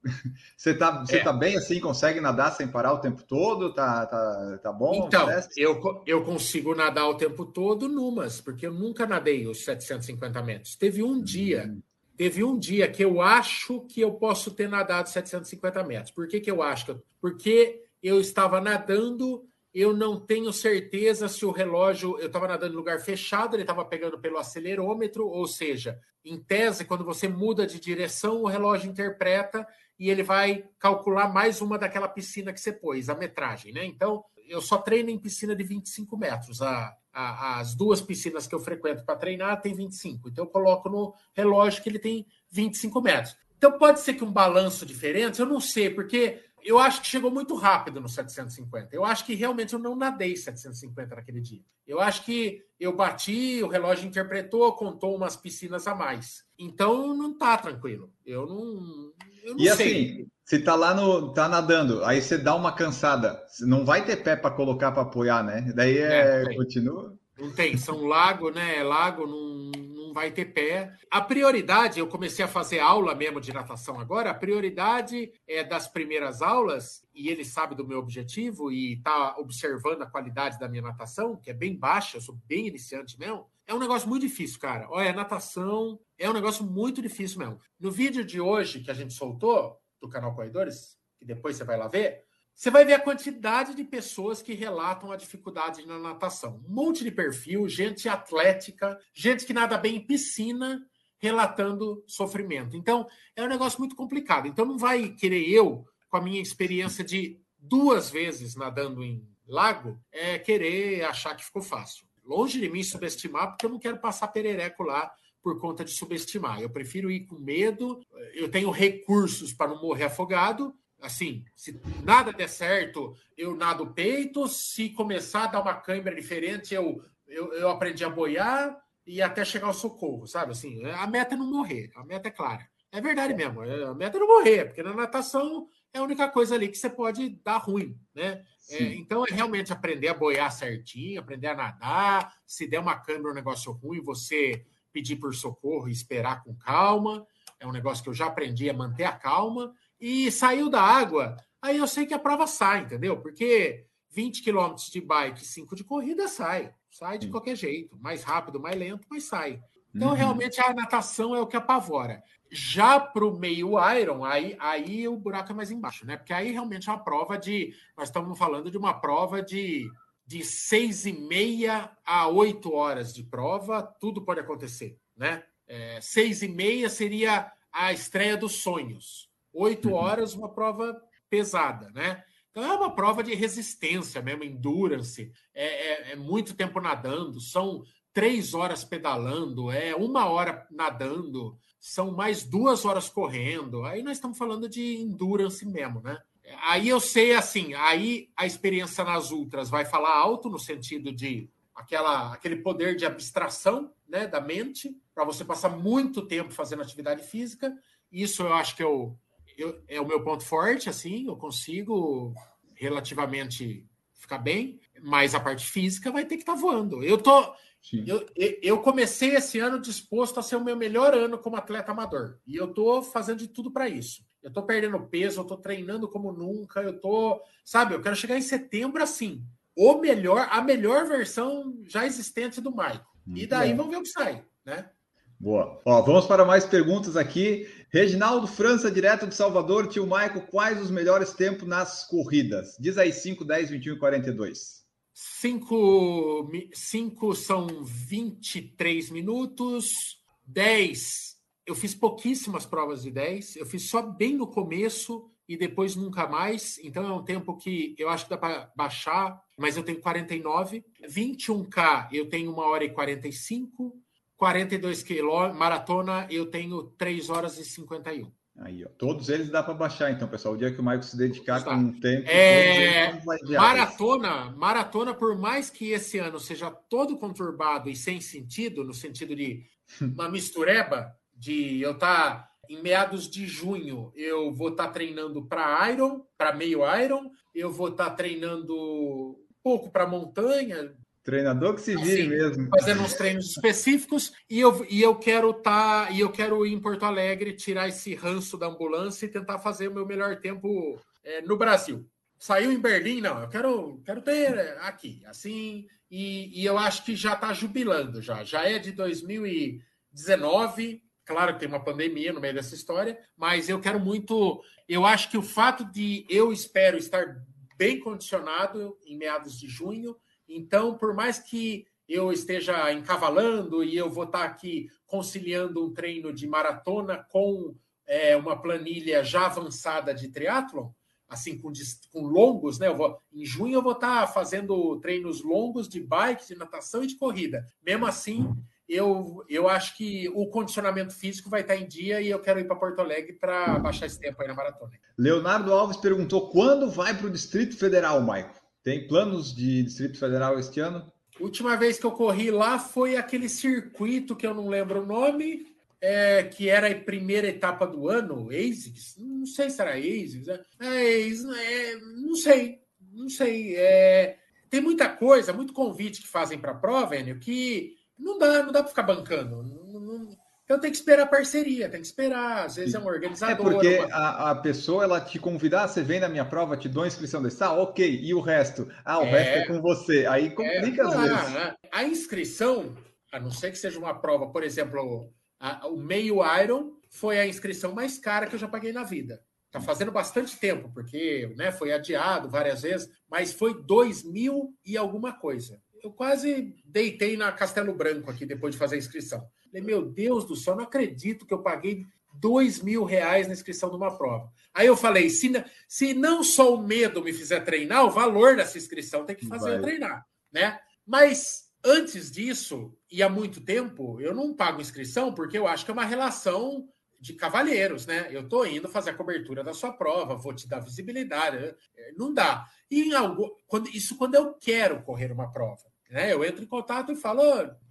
<laughs> Você tá, você é. tá bem assim? Consegue nadar sem parar o tempo todo? Tá, tá, tá bom?
Então, eu, eu consigo nadar o tempo todo numas, porque eu nunca nadei os 750 metros. Teve um hum. dia, teve um dia que eu acho que eu posso ter nadado 750 metros. Por que, que eu acho? Porque eu estava nadando, eu não tenho certeza se o relógio. Eu estava nadando em lugar fechado, ele estava pegando pelo acelerômetro, ou seja, em tese, quando você muda de direção, o relógio interpreta e ele vai calcular mais uma daquela piscina que você pôs, a metragem, né? Então, eu só treino em piscina de 25 metros. A, a, as duas piscinas que eu frequento para treinar tem 25. Então, eu coloco no relógio que ele tem 25 metros. Então, pode ser que um balanço diferente, eu não sei, porque eu acho que chegou muito rápido no 750. Eu acho que realmente eu não nadei 750 naquele dia. Eu acho que eu bati, o relógio interpretou, contou umas piscinas a mais. Então não tá tranquilo. Eu não, eu não
e sei. assim, se tá lá no. tá nadando, aí você dá uma cansada. Não vai ter pé para colocar para apoiar, né? Daí é, é continua.
Não tem, são lago, né? É lago, não, não vai ter pé. A prioridade, eu comecei a fazer aula mesmo de natação agora, a prioridade é das primeiras aulas, e ele sabe do meu objetivo e está observando a qualidade da minha natação, que é bem baixa, eu sou bem iniciante mesmo. É um negócio muito difícil, cara. Olha, natação é um negócio muito difícil mesmo. No vídeo de hoje que a gente soltou, do canal Corredores, que depois você vai lá ver, você vai ver a quantidade de pessoas que relatam a dificuldade na natação. Um monte de perfil, gente atlética, gente que nada bem em piscina, relatando sofrimento. Então, é um negócio muito complicado. Então, não vai querer eu, com a minha experiência de duas vezes nadando em lago, é querer achar que ficou fácil. Longe de mim subestimar, porque eu não quero passar perereco lá por conta de subestimar. Eu prefiro ir com medo, eu tenho recursos para não morrer afogado, assim, se nada der certo, eu nado peito. Se começar a dar uma câimbra diferente, eu, eu, eu aprendi a boiar e até chegar ao socorro, sabe? Assim, a meta é não morrer, a meta é clara. É verdade mesmo, é, a meta é não morrer, porque na natação é a única coisa ali que você pode dar ruim, né? É, então é realmente aprender a boiar certinho, aprender a nadar. Se der uma câimbra, um negócio ruim, você pedir por socorro e esperar com calma. É um negócio que eu já aprendi a manter a calma e saiu da água, aí eu sei que a prova sai, entendeu? Porque 20 quilômetros de bike, 5 de corrida sai. Sai de qualquer jeito. Mais rápido, mais lento, mas sai. Então, uhum. realmente, a natação é o que apavora. Já para o meio Iron, aí, aí o buraco é mais embaixo, né? Porque aí realmente é uma prova de. Nós estamos falando de uma prova de, de seis e meia a oito horas de prova, tudo pode acontecer, né? É, seis e meia seria a estreia dos sonhos. Oito uhum. horas, uma prova pesada, né? Então é uma prova de resistência mesmo, endurance. É, é, é, muito tempo nadando, são três horas pedalando, é uma hora nadando, são mais duas horas correndo. Aí nós estamos falando de endurance mesmo, né? Aí eu sei assim, aí a experiência nas ultras vai falar alto no sentido de aquela, aquele poder de abstração né, da mente, para você passar muito tempo fazendo atividade física. Isso eu acho que eu eu, é o meu ponto forte, assim, eu consigo relativamente ficar bem, mas a parte física vai ter que estar tá voando. Eu tô. Eu, eu comecei esse ano disposto a ser o meu melhor ano como atleta amador. E eu tô fazendo de tudo para isso. Eu tô perdendo peso, eu tô treinando como nunca, eu tô. Sabe, eu quero chegar em setembro assim. O melhor, a melhor versão já existente do Maico. E daí vamos ver o que sai, né?
Boa. Ó, vamos para mais perguntas aqui. Reginaldo França, direto de Salvador. Tio Maico, quais os melhores tempos nas corridas? Diz aí 5, 10, 21 e 42.
5, 5 são 23 minutos. 10, eu fiz pouquíssimas provas de 10. Eu fiz só bem no começo e depois nunca mais. Então é um tempo que eu acho que dá para baixar, mas eu tenho 49. 21K eu tenho 1 hora e 45. 42 quilômetros, maratona, eu tenho 3 horas e 51.
Aí, ó. Todos eles dá para baixar, então, pessoal. O dia que o Michael se dedicar
Está.
com um tempo.
É... Maratona, maratona, por mais que esse ano seja todo conturbado e sem sentido, no sentido de <laughs> uma mistureba, de eu estar tá em meados de junho, eu vou estar tá treinando para Iron, para meio Iron, eu vou estar tá treinando pouco para montanha,
Treinador que se vire assim, mesmo.
Fazendo uns treinos específicos e eu, e eu quero tá e eu quero ir em Porto Alegre tirar esse ranço da ambulância e tentar fazer o meu melhor tempo é, no Brasil. Saiu em Berlim, não. Eu quero, quero ter aqui, assim. E, e eu acho que já está jubilando já. Já é de 2019. Claro que tem uma pandemia no meio dessa história, mas eu quero muito. Eu acho que o fato de eu espero estar bem condicionado em meados de junho então, por mais que eu esteja encavalando e eu vou estar aqui conciliando um treino de maratona com é, uma planilha já avançada de triatlon, assim, com, com longos, né? Vou, em junho eu vou estar fazendo treinos longos de bike, de natação e de corrida. Mesmo assim, eu, eu acho que o condicionamento físico vai estar em dia e eu quero ir para Porto Alegre para baixar esse tempo aí na maratona.
Leonardo Alves perguntou quando vai para o Distrito Federal, Maico? Tem planos de Distrito Federal este ano?
Última vez que eu corri lá foi aquele circuito que eu não lembro o nome, é, que era a primeira etapa do ano, ASICS. Não sei se era ASICS. É, é, não sei, não sei. É, tem muita coisa, muito convite que fazem para a prova, Enio, que não dá, não dá para ficar bancando. Eu tenho que esperar parceria, tem que esperar. Às vezes é um organizador.
É porque
uma...
a, a, pessoa ela te convidar, ah, você vem na minha prova, te dou a inscrição desse, ah, ok, e o resto? Ah, o é, resto é com você. Aí complica é, às vezes. Né?
A inscrição, a não ser que seja uma prova, por exemplo, a, o meio Iron foi a inscrição mais cara que eu já paguei na vida. Tá fazendo bastante tempo, porque né, foi adiado várias vezes, mas foi dois mil e alguma coisa. Eu quase deitei na Castelo Branco aqui depois de fazer a inscrição. Falei, meu Deus do céu, não acredito que eu paguei dois mil reais na inscrição de uma prova. Aí eu falei, se, se não só o medo me fizer treinar, o valor dessa inscrição tem que fazer Vai. eu treinar, né? Mas antes disso, e há muito tempo, eu não pago inscrição porque eu acho que é uma relação de cavalheiros, né? Eu tô indo fazer a cobertura da sua prova, vou te dar visibilidade. É, não dá. E em algo, quando, isso quando eu quero correr uma prova. Né? Eu entro em contato e falo,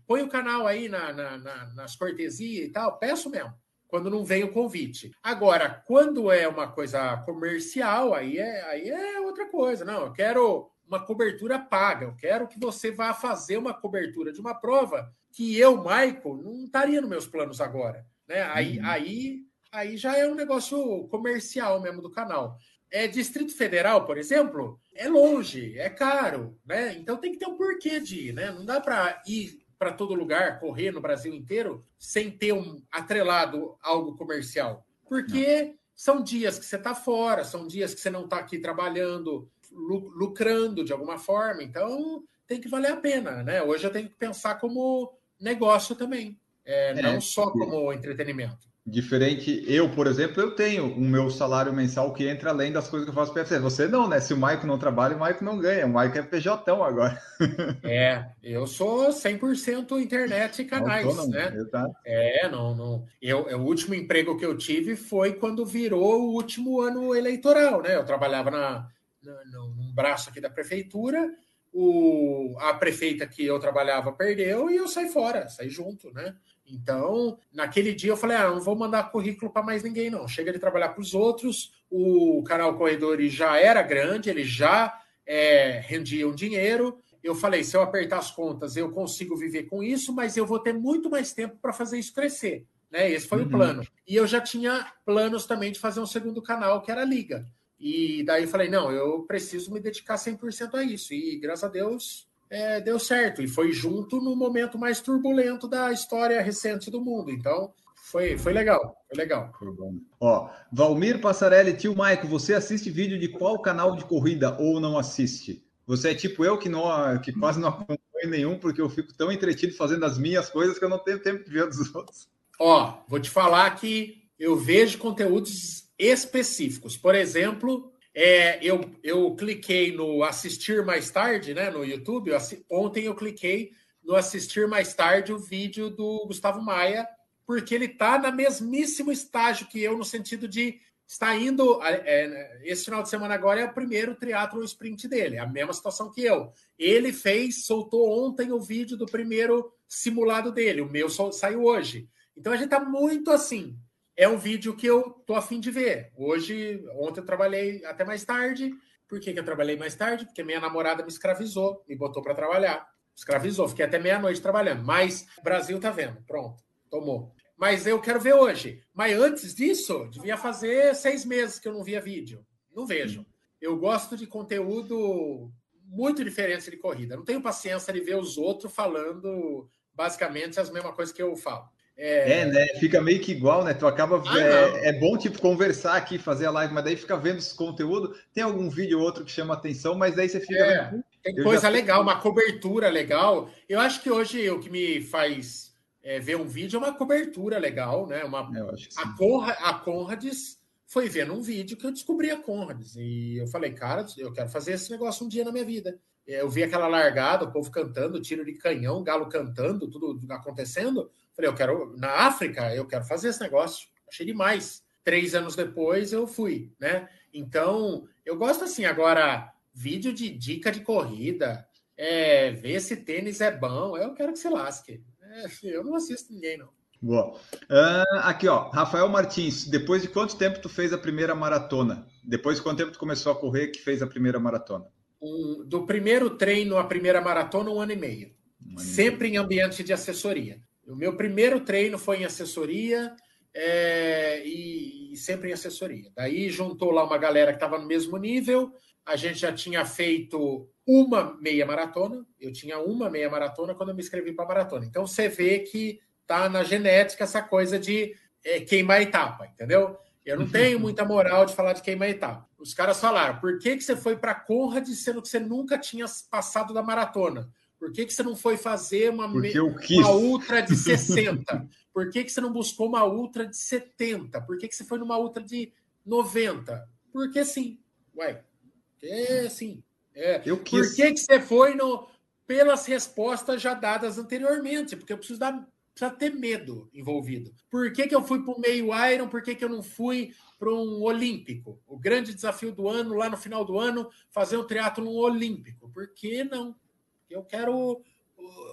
põe o canal aí na, na, na, nas cortesias e tal, peço mesmo, quando não vem o convite. Agora, quando é uma coisa comercial, aí é, aí é outra coisa. Não, eu quero uma cobertura paga, eu quero que você vá fazer uma cobertura de uma prova que eu, Michael, não estaria nos meus planos agora. Né? Aí, uhum. aí, aí já é um negócio comercial mesmo do canal. É Distrito Federal, por exemplo, é longe, é caro, né? Então tem que ter um porquê de ir, né? Não dá para ir para todo lugar, correr no Brasil inteiro, sem ter um atrelado algo comercial. Porque não. são dias que você está fora, são dias que você não está aqui trabalhando, lucrando de alguma forma. Então tem que valer a pena, né? Hoje eu tenho que pensar como negócio também, é, é, não só como entretenimento.
Diferente, eu, por exemplo, eu tenho o meu salário mensal que entra além das coisas que eu faço para você. Você não, né? Se o Maico não trabalha, o Maico não ganha. O Maico é PJ agora. <laughs>
É, eu sou 100% internet e canais, Autônomo, né? Exato. É, não, não. Eu, o último emprego que eu tive foi quando virou o último ano eleitoral, né? Eu trabalhava na, na, num braço aqui da prefeitura, o, a prefeita que eu trabalhava perdeu e eu saí fora, saí junto, né? Então, naquele dia eu falei: ah, não vou mandar currículo para mais ninguém, não. Chega de trabalhar para os outros. O canal Corredores já era grande, ele já é, rendia um dinheiro. Eu falei: se eu apertar as contas, eu consigo viver com isso, mas eu vou ter muito mais tempo para fazer isso crescer. Né? Esse foi uhum. o plano. E eu já tinha planos também de fazer um segundo canal, que era a Liga. E daí eu falei: não, eu preciso me dedicar 100% a isso. E graças a Deus é, deu certo. E foi junto no momento mais turbulento da história recente do mundo. Então, foi, foi legal, foi legal. Foi
Ó, Valmir Passarelli, tio Maico, você assiste vídeo de qual canal de corrida ou não assiste? Você é tipo eu que, não, que quase não acompanho nenhum, porque eu fico tão entretido fazendo as minhas coisas que eu não tenho tempo de ver dos outros.
Ó, vou te falar que eu vejo conteúdos específicos. Por exemplo, é, eu, eu cliquei no assistir mais tarde, né, no YouTube. ontem eu cliquei no assistir mais tarde o vídeo do Gustavo Maia, porque ele está na mesmíssimo estágio que eu, no sentido de estar indo. É, esse final de semana agora é o primeiro triatlo sprint dele, é a mesma situação que eu. Ele fez, soltou ontem o vídeo do primeiro simulado dele, o meu saiu hoje. Então a gente está muito assim é um vídeo que eu tô afim de ver. Hoje, ontem eu trabalhei até mais tarde. Por que, que eu trabalhei mais tarde? Porque minha namorada me escravizou, me botou para trabalhar. Escravizou, fiquei até meia-noite trabalhando. Mas Brasil tá vendo, pronto, tomou. Mas eu quero ver hoje. Mas antes disso, devia fazer seis meses que eu não via vídeo. Não vejo. Eu gosto de conteúdo muito diferente de corrida. Não tenho paciência de ver os outros falando basicamente as mesmas coisas que eu falo.
É... é, né? Fica meio que igual, né? Tu acaba. Ah, é, é, bom, tipo, conversar aqui, fazer a live, mas daí fica vendo esse conteúdo. Tem algum vídeo ou outro que chama atenção, mas daí você fica. É,
vendo... Tem coisa já... legal, uma cobertura legal. Eu acho que hoje o que me faz é, ver um vídeo é uma cobertura legal, né? Uma... a, Conrad, a Conrads foi vendo um vídeo que eu descobri a Conrads. E eu falei, cara, eu quero fazer esse negócio um dia na minha vida. Eu vi aquela largada, o povo cantando, tiro de canhão, galo cantando, tudo acontecendo. Falei, eu quero, na África, eu quero fazer esse negócio. Achei demais. Três anos depois eu fui, né? Então, eu gosto assim, agora, vídeo de dica de corrida, é, ver se tênis é bom, eu quero que se lasque. É, eu não assisto ninguém, não.
Boa. Uh, aqui, ó, Rafael Martins, depois de quanto tempo tu fez a primeira maratona? Depois de quanto tempo tu começou a correr que fez a primeira maratona?
Um, do primeiro treino à primeira maratona, um ano e meio. Um ano Sempre meio. em ambiente de assessoria. O meu primeiro treino foi em assessoria é, e, e, sempre em assessoria. Daí juntou lá uma galera que estava no mesmo nível. A gente já tinha feito uma meia maratona. Eu tinha uma meia maratona quando eu me inscrevi para maratona. Então você vê que tá na genética essa coisa de é, queimar etapa, entendeu? Eu não tenho muita moral de falar de queimar etapa. Os caras falaram: por que, que você foi para Conrad sendo que você nunca tinha passado da maratona? Por que, que você não foi fazer uma, uma ultra de <laughs> 60? Por que, que você não buscou uma ultra de 70? Por que, que você foi numa ultra de 90? Porque sim. Ué, é sim. É. Eu quis. Por que, que você foi no, pelas respostas já dadas anteriormente? Porque eu preciso dar precisa ter medo envolvido. Por que, que eu fui para o meio Iron? Por que, que eu não fui para um Olímpico? O grande desafio do ano, lá no final do ano, fazer um triatlo olímpico. Por que não? Eu quero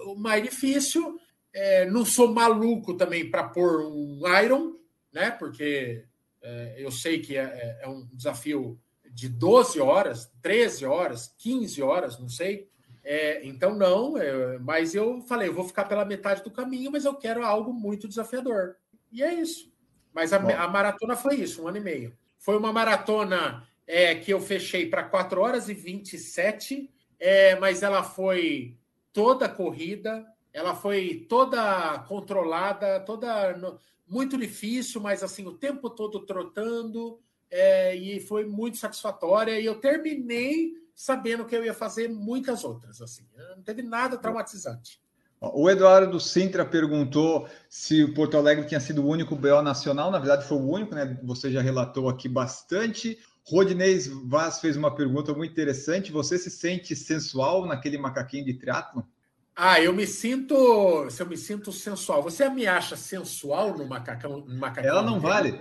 o mais difícil. É, não sou maluco também para pôr um Iron, né? Porque é, eu sei que é, é, é um desafio de 12 horas, 13 horas, 15 horas, não sei. É, então, não, é, mas eu falei, eu vou ficar pela metade do caminho, mas eu quero algo muito desafiador. E é isso. Mas a, a maratona foi isso, um ano e meio. Foi uma maratona é, que eu fechei para 4 horas e 27, é, mas ela foi toda corrida, ela foi toda controlada, toda muito difícil, mas assim, o tempo todo trotando, é, e foi muito satisfatória. E eu terminei sabendo que eu ia fazer muitas outras. Assim, não teve nada traumatizante.
O Eduardo Sintra perguntou se o Porto Alegre tinha sido o único BO nacional. Na verdade, foi o único, né? Você já relatou aqui bastante. Rodinês Vaz fez uma pergunta muito interessante. Você se sente sensual naquele macaquinho de triatlo?
Ah, eu me sinto. Se eu me sinto sensual. Você me acha sensual no macacão? No macacão
Ela não vale.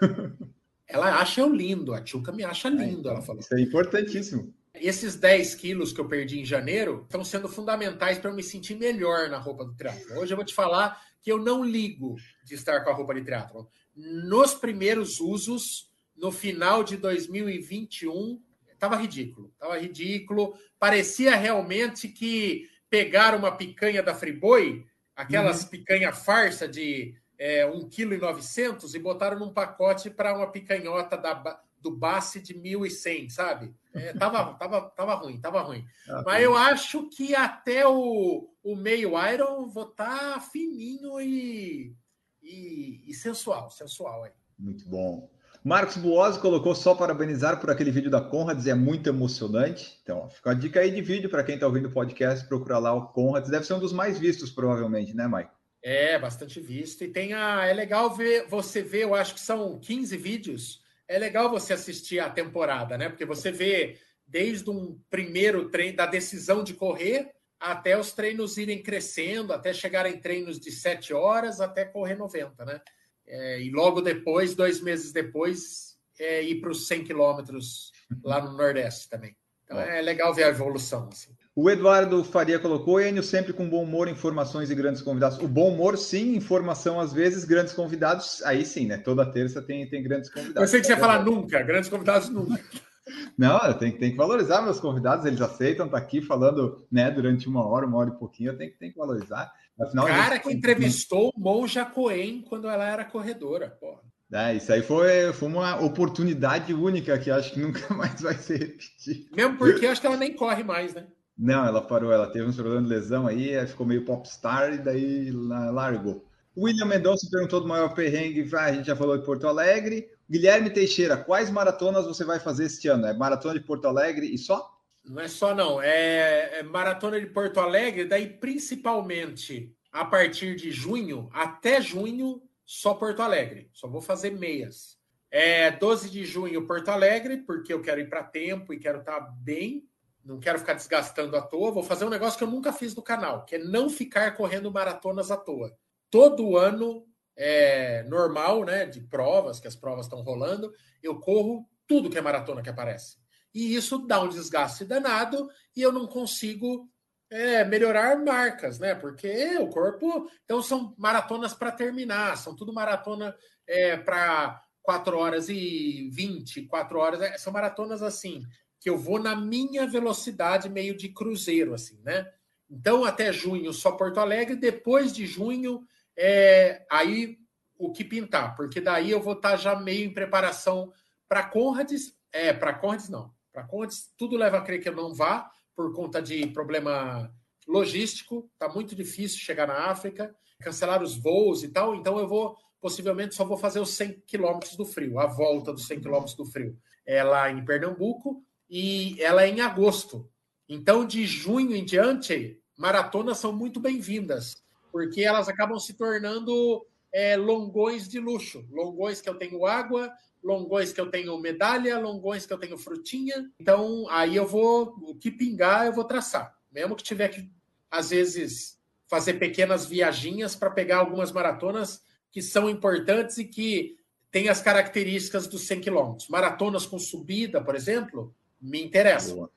<laughs>
Ela acha eu lindo, a Tchuca me acha lindo, ela falou.
Isso é importantíssimo.
Esses 10 quilos que eu perdi em janeiro estão sendo fundamentais para eu me sentir melhor na roupa do triatlo. Hoje eu vou te falar que eu não ligo de estar com a roupa de triatlo. Nos primeiros usos, no final de 2021, estava ridículo. Estava ridículo. Parecia realmente que pegaram uma picanha da Friboi, aquelas uhum. picanha farsa de é, 1,9 kg e botaram num pacote para uma picanhota da, do Bassi de 1.100, sabe? É, tava, <laughs> tava, tava ruim, tava ruim. Ah, Mas eu acho que até o, o meio Iron vou estar tá fininho e, e, e, sensual, sensual aí.
Muito bom. Marcos Buozzi colocou só parabenizar por aquele vídeo da Conrads, é muito emocionante. Então, fica a dica aí de vídeo para quem está ouvindo o podcast, procurar lá o Conrads. Deve ser um dos mais vistos, provavelmente, né, Mike?
É, bastante visto. E tem a. É legal ver você ver, eu acho que são 15 vídeos. É legal você assistir a temporada, né? Porque você vê desde um primeiro treino, da decisão de correr, até os treinos irem crescendo, até chegarem treinos de 7 horas, até correr 90, né? É, e logo depois, dois meses depois, é, ir para os 100 quilômetros lá no Nordeste também. Então é legal ver a evolução. Assim.
O Eduardo Faria colocou, Enio sempre com bom humor, informações e grandes convidados. O bom humor, sim, informação às vezes, grandes convidados, aí sim, né? Toda terça tem, tem grandes convidados.
Eu sei que você ia falar nunca, grandes convidados nunca. <laughs>
Não, eu tenho, tenho que valorizar meus convidados, eles aceitam estar tá aqui falando né, durante uma hora, uma hora e pouquinho, eu tenho, tenho que valorizar.
Afinal, cara gente... que entrevistou Monja Coen quando ela era corredora, porra.
É, isso aí foi, foi uma oportunidade única que acho que nunca <laughs> mais vai ser repetida.
Mesmo porque acho que ela nem corre mais, né?
Não, ela parou, ela teve um problema de lesão aí, ficou meio popstar e daí largou. William Mendonça perguntou do maior perrengue, ah, a gente já falou de Porto Alegre. Guilherme Teixeira, quais maratonas você vai fazer este ano? É maratona de Porto Alegre e só?
Não é só, não. É, é maratona de Porto Alegre, daí principalmente a partir de junho, até junho, só Porto Alegre. Só vou fazer meias. É 12 de junho, Porto Alegre, porque eu quero ir para tempo e quero estar tá bem não quero ficar desgastando à toa, vou fazer um negócio que eu nunca fiz no canal, que é não ficar correndo maratonas à toa. Todo ano é normal, né, de provas, que as provas estão rolando, eu corro tudo que é maratona que aparece. E isso dá um desgaste danado e eu não consigo é, melhorar marcas, né? Porque o corpo. Então, são maratonas para terminar, são tudo maratona é, para 4 horas e 20, 4 horas. É, são maratonas assim, que eu vou na minha velocidade meio de cruzeiro, assim, né? Então, até junho, só Porto Alegre. Depois de junho, é, aí o que pintar, porque daí eu vou estar já meio em preparação para Conrads. É, para Conrads não. Para Conrads, tudo leva a crer que eu não vá, por conta de problema logístico. Está muito difícil chegar na África, cancelar os voos e tal. Então, eu vou, possivelmente, só vou fazer os 100 quilômetros do frio, a volta dos 100 quilômetros do frio. É lá em Pernambuco e ela é em agosto. Então, de junho em diante, maratonas são muito bem-vindas, porque elas acabam se tornando é, longões de luxo. Longões que eu tenho água, longões que eu tenho medalha, longões que eu tenho frutinha. Então, aí eu vou, o que pingar, eu vou traçar. Mesmo que tiver que, às vezes, fazer pequenas viaginhas para pegar algumas maratonas que são importantes e que têm as características dos 100 quilômetros. Maratonas com subida, por exemplo, me interessam. Boa.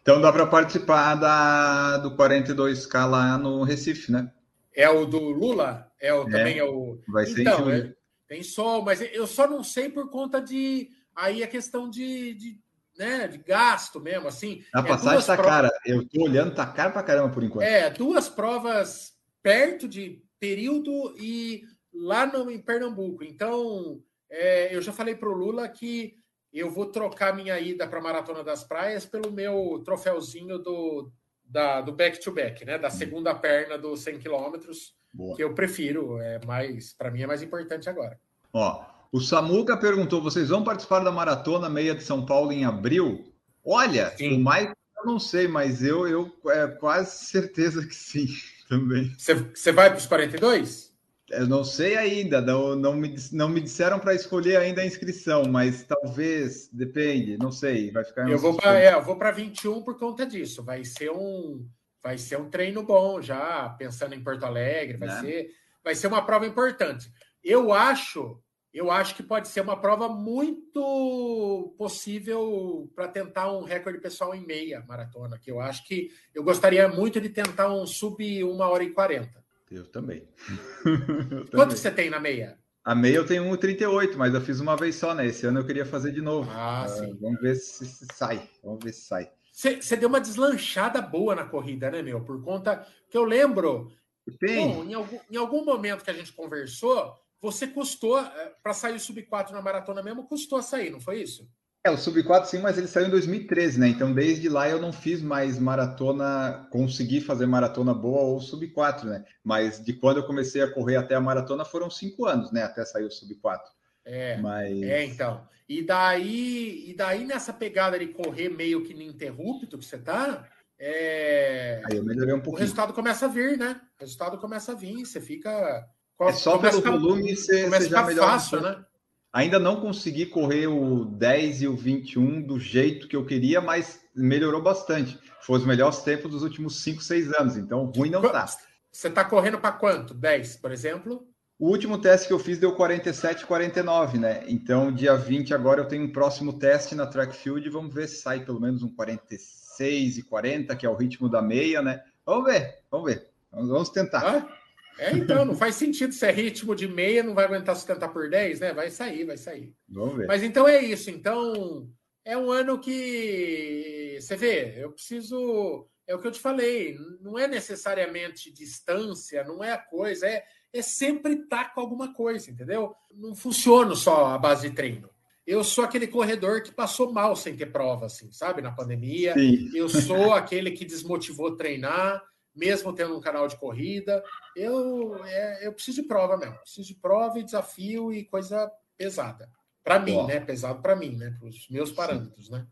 Então dá para participar da, do 42K lá no Recife, né?
É o do Lula? É o, é, também é o.
Vai ser então, é,
tem sol, mas eu só não sei por conta de. Aí a questão de, de, né, de gasto mesmo, assim.
A é passagem tá provas... cara. Eu tô olhando, tá caro pra caramba por enquanto.
É, duas provas perto de período e lá no, em Pernambuco. Então, é, eu já falei pro Lula que eu vou trocar minha ida para Maratona das Praias pelo meu troféuzinho do, da, do back-to-back, né? Da segunda perna dos 100 quilômetros, que eu prefiro. É mais, para mim é mais importante agora.
Ó, o Samuca perguntou: vocês vão participar da maratona meia de São Paulo em abril? Olha, sim. o Mike eu não sei, mas eu, eu é quase certeza que sim <laughs> também.
Você vai para os 42?
Eu não sei ainda, não, não, me, não me disseram para escolher ainda a inscrição, mas talvez, depende, não sei, vai ficar.
Eu vou para é, eu vou para 21 por conta disso. Vai ser um vai ser um treino bom já, pensando em Porto Alegre, vai é. ser vai ser uma prova importante. Eu acho, eu acho que pode ser uma prova muito possível para tentar um recorde pessoal em meia maratona, que eu acho que eu gostaria muito de tentar um sub 1 hora e 40.
Eu também. <laughs>
eu Quanto você tem na meia?
A meia eu tenho 1,38, mas eu fiz uma vez só, né? Esse ano eu queria fazer de novo.
Ah, uh, sim.
Vamos ver se, se, sai. Vamos ver se sai.
Você deu uma deslanchada boa na corrida, né, meu? Por conta que eu lembro.
Tem.
Bom, em, algum, em algum momento que a gente conversou, você custou, eh, para sair o sub 4 na maratona mesmo, custou a sair, não foi isso?
É, o Sub 4 sim, mas ele saiu em 2013, né? Então, desde lá eu não fiz mais maratona, consegui fazer maratona boa ou Sub 4, né? Mas de quando eu comecei a correr até a maratona foram cinco anos, né? Até sair o Sub 4.
É, mas... é então. E daí, e daí nessa pegada de correr meio que ininterrupto que você tá, é...
Aí eu melhorei um pouquinho.
O resultado começa a vir, né? O resultado começa a vir, você fica...
É só pelo volume você,
você já
melhora.
fácil, né?
Ainda não consegui correr o 10 e o 21 do jeito que eu queria, mas melhorou bastante. Foi os melhores tempos dos últimos 5, 6 anos, então ruim não tá.
Você está correndo para quanto? 10, por exemplo?
O último teste que eu fiz deu 47, 49, né? Então, dia 20 agora eu tenho um próximo teste na track field, vamos ver se sai pelo menos um 46 e 40, que é o ritmo da meia, né? Vamos ver, vamos ver. Vamos tentar.
Ah? É, então, não faz sentido se é ritmo de meia, não vai aguentar sustentar por 10, né? Vai sair, vai sair.
Vamos ver.
Mas então é isso. Então, é um ano que você vê, eu preciso. É o que eu te falei, não é necessariamente distância, não é a coisa, é, é sempre estar tá com alguma coisa, entendeu? Não funciona só a base de treino. Eu sou aquele corredor que passou mal sem ter prova, assim, sabe? Na pandemia.
Sim.
Eu sou <laughs> aquele que desmotivou treinar mesmo tendo um canal de corrida. Eu, é, eu preciso de prova mesmo. Preciso de prova e desafio e coisa pesada. Para mim, né? Pesado para mim, né? Para os meus parâmetros, né?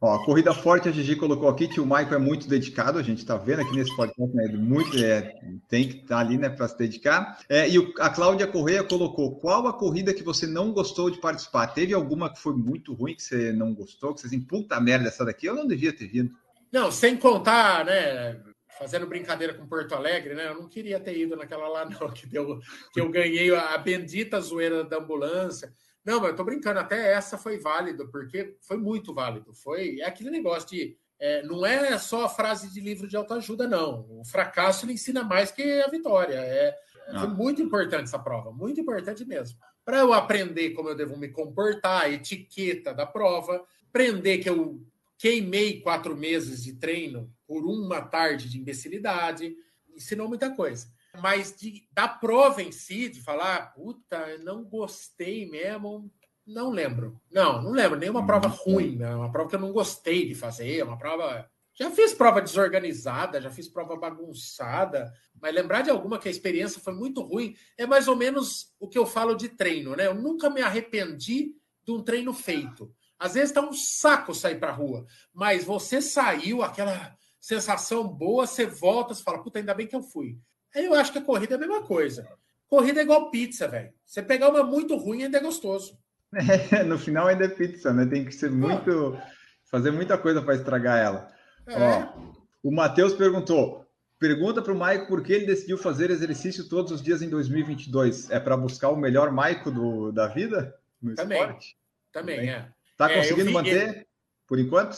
Ó, corrida forte a Gigi colocou aqui que o Michael é muito dedicado, a gente está vendo aqui nesse podcast, né? Muito, é, tem que estar tá ali, né, para se dedicar. É, e o, a Cláudia Correia colocou: qual a corrida que você não gostou de participar? Teve alguma que foi muito ruim que você não gostou? Que você assim, puta merda, essa daqui eu não devia ter vindo.
Não, sem contar, né? fazendo brincadeira com Porto Alegre, né? Eu não queria ter ido naquela lá, não, <laughs> que, deu, que eu ganhei a bendita zoeira da ambulância. Não, mas eu tô brincando, até essa foi válido, porque foi muito válido. Foi é aquele negócio de. É, não é só a frase de livro de autoajuda, não. O fracasso ele ensina mais que a vitória. É, ah. Foi muito importante essa prova, muito importante mesmo. Para eu aprender como eu devo me comportar, a etiqueta da prova, aprender que eu queimei quatro meses de treino por uma tarde de imbecilidade, ensinou muita coisa. Mas de, da prova em si, de falar, puta, não gostei mesmo, não lembro. Não, não lembro. Nenhuma prova ruim, né? uma prova que eu não gostei de fazer, uma prova. Já fiz prova desorganizada, já fiz prova bagunçada, mas lembrar de alguma que a experiência foi muito ruim é mais ou menos o que eu falo de treino, né? Eu nunca me arrependi de um treino feito. Às vezes tá um saco sair para rua, mas você saiu, aquela sensação boa, você volta, você fala, puta, ainda bem que eu fui. Aí eu acho que a corrida é a mesma coisa. Corrida é igual pizza, velho. Você pegar uma muito ruim ainda é gostoso. <laughs>
É, no final ainda é pizza, né? Tem que ser muito. fazer muita coisa para estragar ela. É. Ó, o Matheus perguntou: pergunta para o Maico por que ele decidiu fazer exercício todos os dias em 2022. É para buscar o melhor Maico do, da vida no
Também.
esporte?
Também, Também. é.
Tá é, conseguindo vi, manter por enquanto?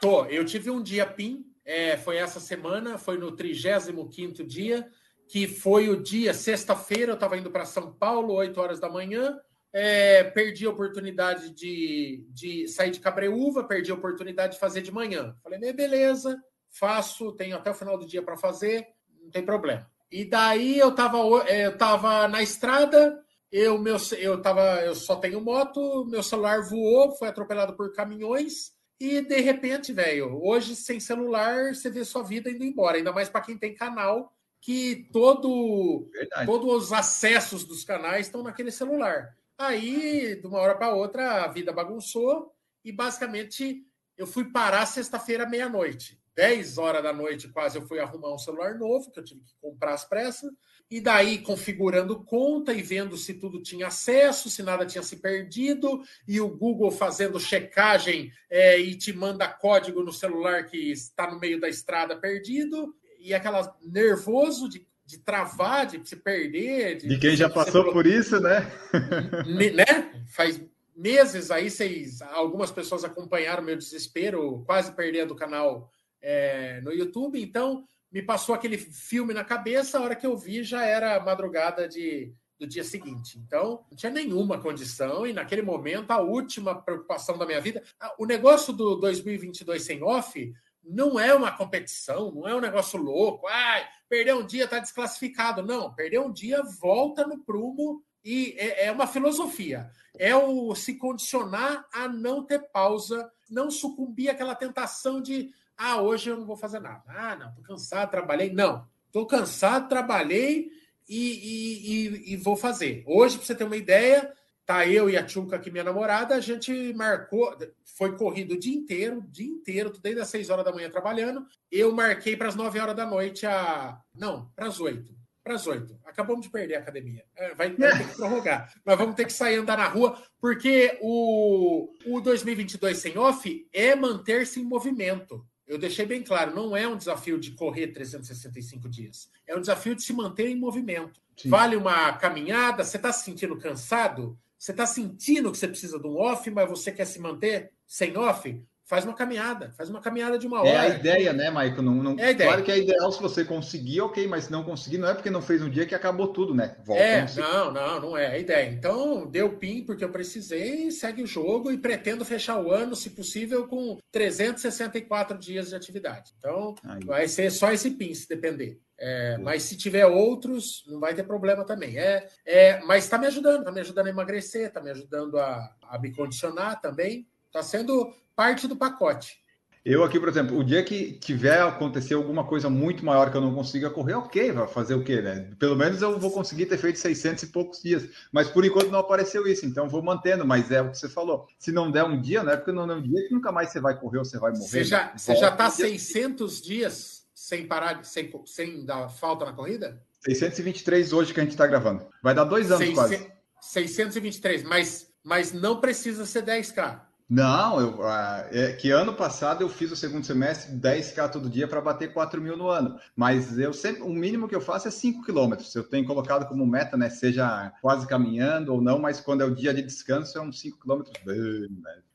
Tô. Eu tive um dia PIN, é, foi essa semana, foi no 35 dia, que foi o dia, sexta-feira, eu estava indo para São Paulo, 8 horas da manhã. É, perdi a oportunidade de, de sair de Cabreúva, perdi a oportunidade de fazer de manhã. Falei, beleza, faço, tenho até o final do dia para fazer, não tem problema. E daí eu estava é, eu tava na estrada, eu, meu, eu, tava, eu só tenho moto, meu celular voou, foi atropelado por caminhões. E de repente, velho, hoje sem celular você vê sua vida indo embora, ainda mais para quem tem canal, que todo, todos os acessos dos canais estão naquele celular. Aí, de uma hora para outra, a vida bagunçou e basicamente eu fui parar sexta-feira meia-noite. 10 horas da noite, quase, eu fui arrumar um celular novo, que eu tive que comprar às pressas. E daí, configurando conta e vendo se tudo tinha acesso, se nada tinha se perdido, e o Google fazendo checagem é, e te manda código no celular que está no meio da estrada perdido, e aquela nervoso de, de travar, de se perder.
De, de quem já passou por isso, né? <laughs>
né? Faz meses aí, vocês, algumas pessoas acompanharam meu desespero, quase perdendo o canal é, no YouTube. Então, me passou aquele filme na cabeça, a hora que eu vi já era madrugada de, do dia seguinte. Então, não tinha nenhuma condição, e naquele momento, a última preocupação da minha vida. O negócio do 2022 sem off não é uma competição, não é um negócio louco. Ah, perder um dia está desclassificado. Não, perder um dia volta no prumo e é, é uma filosofia. É o se condicionar a não ter pausa, não sucumbir àquela tentação de ah, hoje eu não vou fazer nada. Ah, não, tô cansado, trabalhei. Não, tô cansado, trabalhei e, e, e, e vou fazer. Hoje, para você ter uma ideia, tá eu e a Tchuca aqui, minha namorada, a gente marcou, foi corrido o dia inteiro, o dia inteiro, desde as 6 horas da manhã trabalhando. Eu marquei para as 9 horas da noite a. Não, para as 8 para as oito. Acabamos de perder a academia. É, vai, vai ter que prorrogar. <laughs> Nós vamos ter que sair andar na rua, porque o, o 2022 sem off é manter-se em movimento. Eu deixei bem claro, não é um desafio de correr 365 dias. É um desafio de se manter em movimento. Sim. Vale uma caminhada? Você está se sentindo cansado? Você está sentindo que você precisa de um off, mas você quer se manter sem off? Faz uma caminhada, faz uma caminhada de uma hora.
É a ideia, né, Maico? Não, não... É Claro que é ideal se você conseguir, ok, mas se não conseguir, não é porque não fez um dia que acabou tudo, né?
Volta é, não, não, não é a ideia. Então, deu PIN porque eu precisei, segue o jogo e pretendo fechar o ano, se possível, com 364 dias de atividade. Então, Aí. vai ser só esse PIN, se depender. É, mas se tiver outros, não vai ter problema também. É, é, mas está me ajudando, está me ajudando a emagrecer, está me ajudando a, a me condicionar também. Está sendo parte do pacote.
Eu aqui, por exemplo, o dia que tiver acontecer alguma coisa muito maior que eu não consiga correr, ok, vai fazer o quê, né? Pelo menos eu vou conseguir ter feito 600 e poucos dias. Mas por enquanto não apareceu isso, então vou mantendo. Mas é o que você falou. Se não der um dia, não é porque não der um dia que nunca mais você vai correr ou você vai morrer. Você
já, né? você já tá 600 dias sem parar, sem, sem dar falta na corrida?
623 hoje que a gente está gravando. Vai dar dois anos 600, quase.
623, mas, mas não precisa ser 10K.
Não, eu, ah, é, que ano passado eu fiz o segundo semestre 10K todo dia para bater 4 mil no ano. Mas eu sempre, o mínimo que eu faço é 5 quilômetros. Eu tenho colocado como meta, né? Seja quase caminhando ou não, mas quando é o dia de descanso, é uns 5 quilômetros?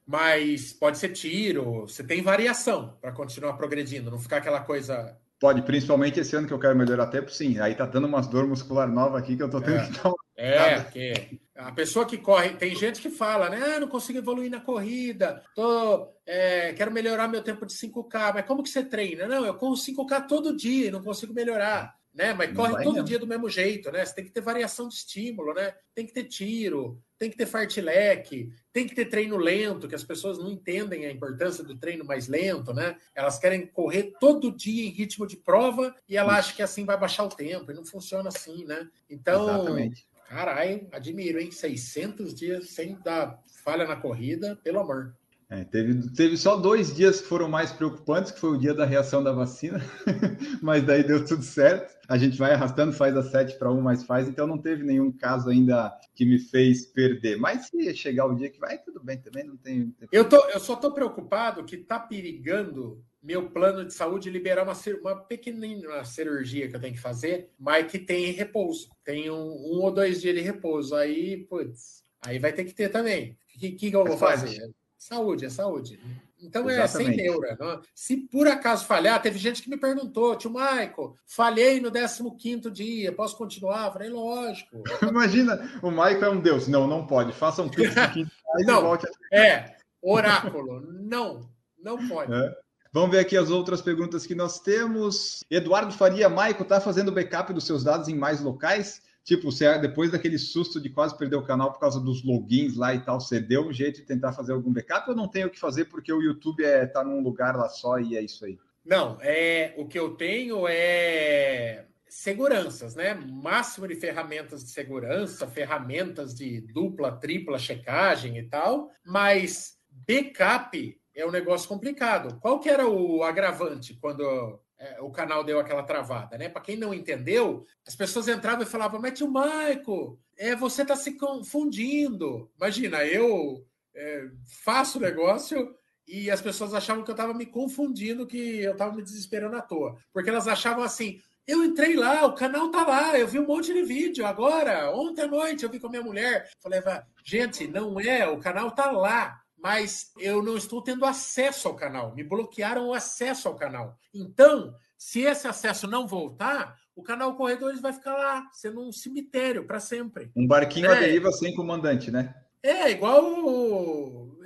Mas pode ser tiro, você tem variação para continuar progredindo, não ficar aquela coisa
Pode, principalmente esse ano que eu quero melhorar tempo, sim. Aí tá dando umas dor muscular nova aqui que eu tô tendo
é.
que dar uma...
É, porque a pessoa que corre, tem gente que fala, né? Ah, não consigo evoluir na corrida, tô, é, quero melhorar meu tempo de 5K, mas como que você treina? Não, eu corro 5K todo dia e não consigo melhorar né? Mas corre todo dia do mesmo jeito, né? Você tem que ter variação de estímulo, né? Tem que ter tiro, tem que ter fartlek, tem que ter treino lento, que as pessoas não entendem a importância do treino mais lento, né? Elas querem correr todo dia em ritmo de prova e ela acha que assim vai baixar o tempo, e não funciona assim, né? Então, Exatamente. caralho, admiro, hein? 600 dias sem dar falha na corrida, pelo amor.
É, teve, teve só dois dias que foram mais preocupantes, que foi o dia da reação da vacina, <laughs> mas daí deu tudo certo. A gente vai arrastando, faz a 7 para 1, mas faz, então não teve nenhum caso ainda que me fez perder. Mas se chegar o dia que vai, tudo bem também, não tem.
Eu, tô, eu só estou preocupado que está perigando meu plano de saúde liberar uma, uma pequenina cirurgia que eu tenho que fazer, mas que tem repouso. Tem um, um ou dois dias de repouso. Aí, putz, aí vai ter que ter também. O que, que, eu vou fazer? Saúde, é saúde. Então Exatamente. é sem neura. Não? Se por acaso falhar, teve gente que me perguntou, tio Michael, falhei no 15 dia, posso continuar? Eu falei, lógico. <laughs>
Imagina, o Michael é um deus. Não, não pode. Faça um pix de <laughs>
não, volte a... É, oráculo. não, não pode. É.
Vamos ver aqui as outras perguntas que nós temos. Eduardo Faria, Michael, está fazendo backup dos seus dados em mais locais? Tipo, você, depois daquele susto de quase perder o canal por causa dos logins lá e tal, você deu um jeito de tentar fazer algum backup ou não tem o que fazer porque o YouTube é, tá num lugar lá só e é isso aí?
Não, é o que eu tenho é seguranças, né? Máximo de ferramentas de segurança, ferramentas de dupla, tripla checagem e tal, mas backup é um negócio complicado. Qual que era o agravante quando é, o canal deu aquela travada, né? Para quem não entendeu, as pessoas entravam e falavam, mas tio Maico, é, você está se confundindo. Imagina, eu é, faço o negócio e as pessoas achavam que eu estava me confundindo, que eu estava me desesperando à toa. Porque elas achavam assim, eu entrei lá, o canal tá lá, eu vi um monte de vídeo agora, ontem à noite eu vi com a minha mulher. Falei, gente, não é, o canal tá lá mas eu não estou tendo acesso ao canal. Me bloquearam o acesso ao canal. Então, se esse acesso não voltar, o canal Corredores vai ficar lá, sendo um cemitério para sempre.
Um barquinho é. à deriva sem comandante, né?
É, igual,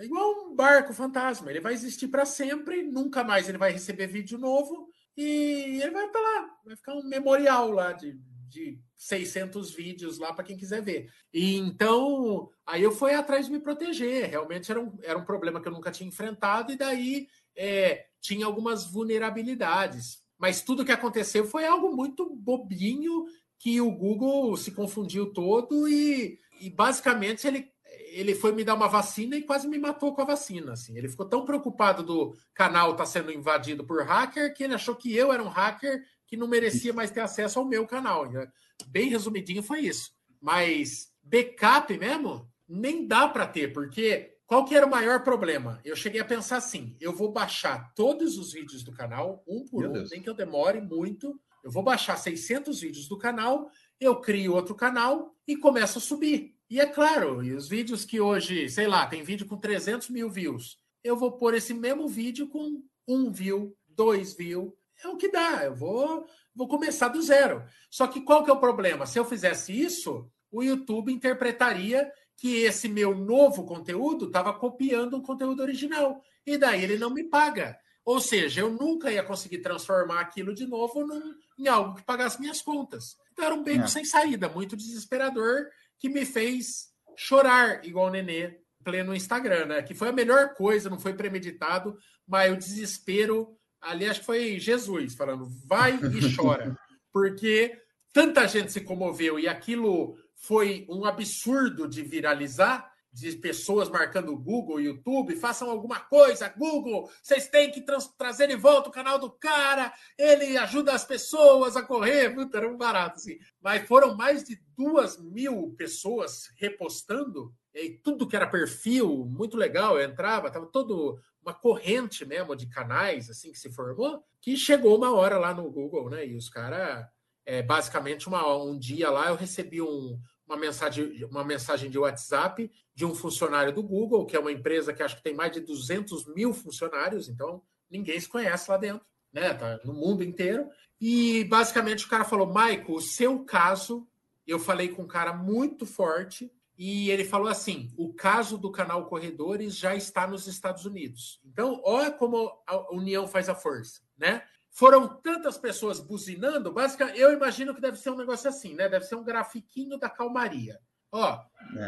igual um barco fantasma. Ele vai existir para sempre, nunca mais ele vai receber vídeo novo e ele vai estar lá. Vai ficar um memorial lá de de 600 vídeos lá para quem quiser ver. E então, aí eu fui atrás de me proteger. Realmente era um, era um problema que eu nunca tinha enfrentado, e daí é, tinha algumas vulnerabilidades. Mas tudo que aconteceu foi algo muito bobinho que o Google se confundiu todo e, e basicamente ele ele foi me dar uma vacina e quase me matou com a vacina. Assim. Ele ficou tão preocupado do canal estar tá sendo invadido por hacker que ele achou que eu era um hacker que não merecia mais ter acesso ao meu canal. Né? Bem resumidinho foi isso. Mas backup mesmo, nem dá para ter, porque qual que era o maior problema? Eu cheguei a pensar assim: eu vou baixar todos os vídeos do canal, um por meu um, Deus. nem que eu demore muito. Eu vou baixar 600 vídeos do canal, eu crio outro canal e começo a subir. E é claro, e os vídeos que hoje, sei lá, tem vídeo com 300 mil views, eu vou pôr esse mesmo vídeo com um view, dois views, é o que dá. Eu vou, vou começar do zero. Só que qual que é o problema? Se eu fizesse isso, o YouTube interpretaria que esse meu novo conteúdo estava copiando um conteúdo original. E daí ele não me paga. Ou seja, eu nunca ia conseguir transformar aquilo de novo num, em algo que pagasse minhas contas. Então era um beco é. sem saída, muito desesperador, que me fez chorar igual o Nenê pleno Instagram, né? Que foi a melhor coisa, não foi premeditado, mas o desespero ali acho que foi Jesus falando, vai e chora, <laughs> porque tanta gente se comoveu e aquilo foi um absurdo de viralizar, de pessoas marcando Google, YouTube, façam alguma coisa, Google, vocês têm que trazer de volta o canal do cara, ele ajuda as pessoas a correr, puta, era um barato, assim. Mas foram mais de duas mil pessoas repostando, e tudo que era perfil, muito legal, eu entrava, tava todo uma corrente mesmo de canais assim que se formou, que chegou uma hora lá no Google, né? E os caras, é, basicamente, uma, um dia lá eu recebi um, uma, mensagem, uma mensagem de WhatsApp de um funcionário do Google, que é uma empresa que acho que tem mais de 200 mil funcionários, então ninguém se conhece lá dentro. né? Tá no mundo inteiro. E basicamente o cara falou: Maico, o seu caso, eu falei com um cara muito forte, e ele falou assim: o caso do canal Corredores já está nos Estados Unidos. Então, olha como a União faz a força, né? Foram tantas pessoas buzinando, basicamente, eu imagino que deve ser um negócio assim, né? Deve ser um grafiquinho da calmaria. Ó,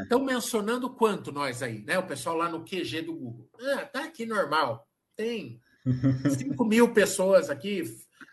estão é. mencionando quanto nós aí, né? O pessoal lá no QG do Google. Ah, tá aqui normal. Tem <laughs> 5 mil pessoas aqui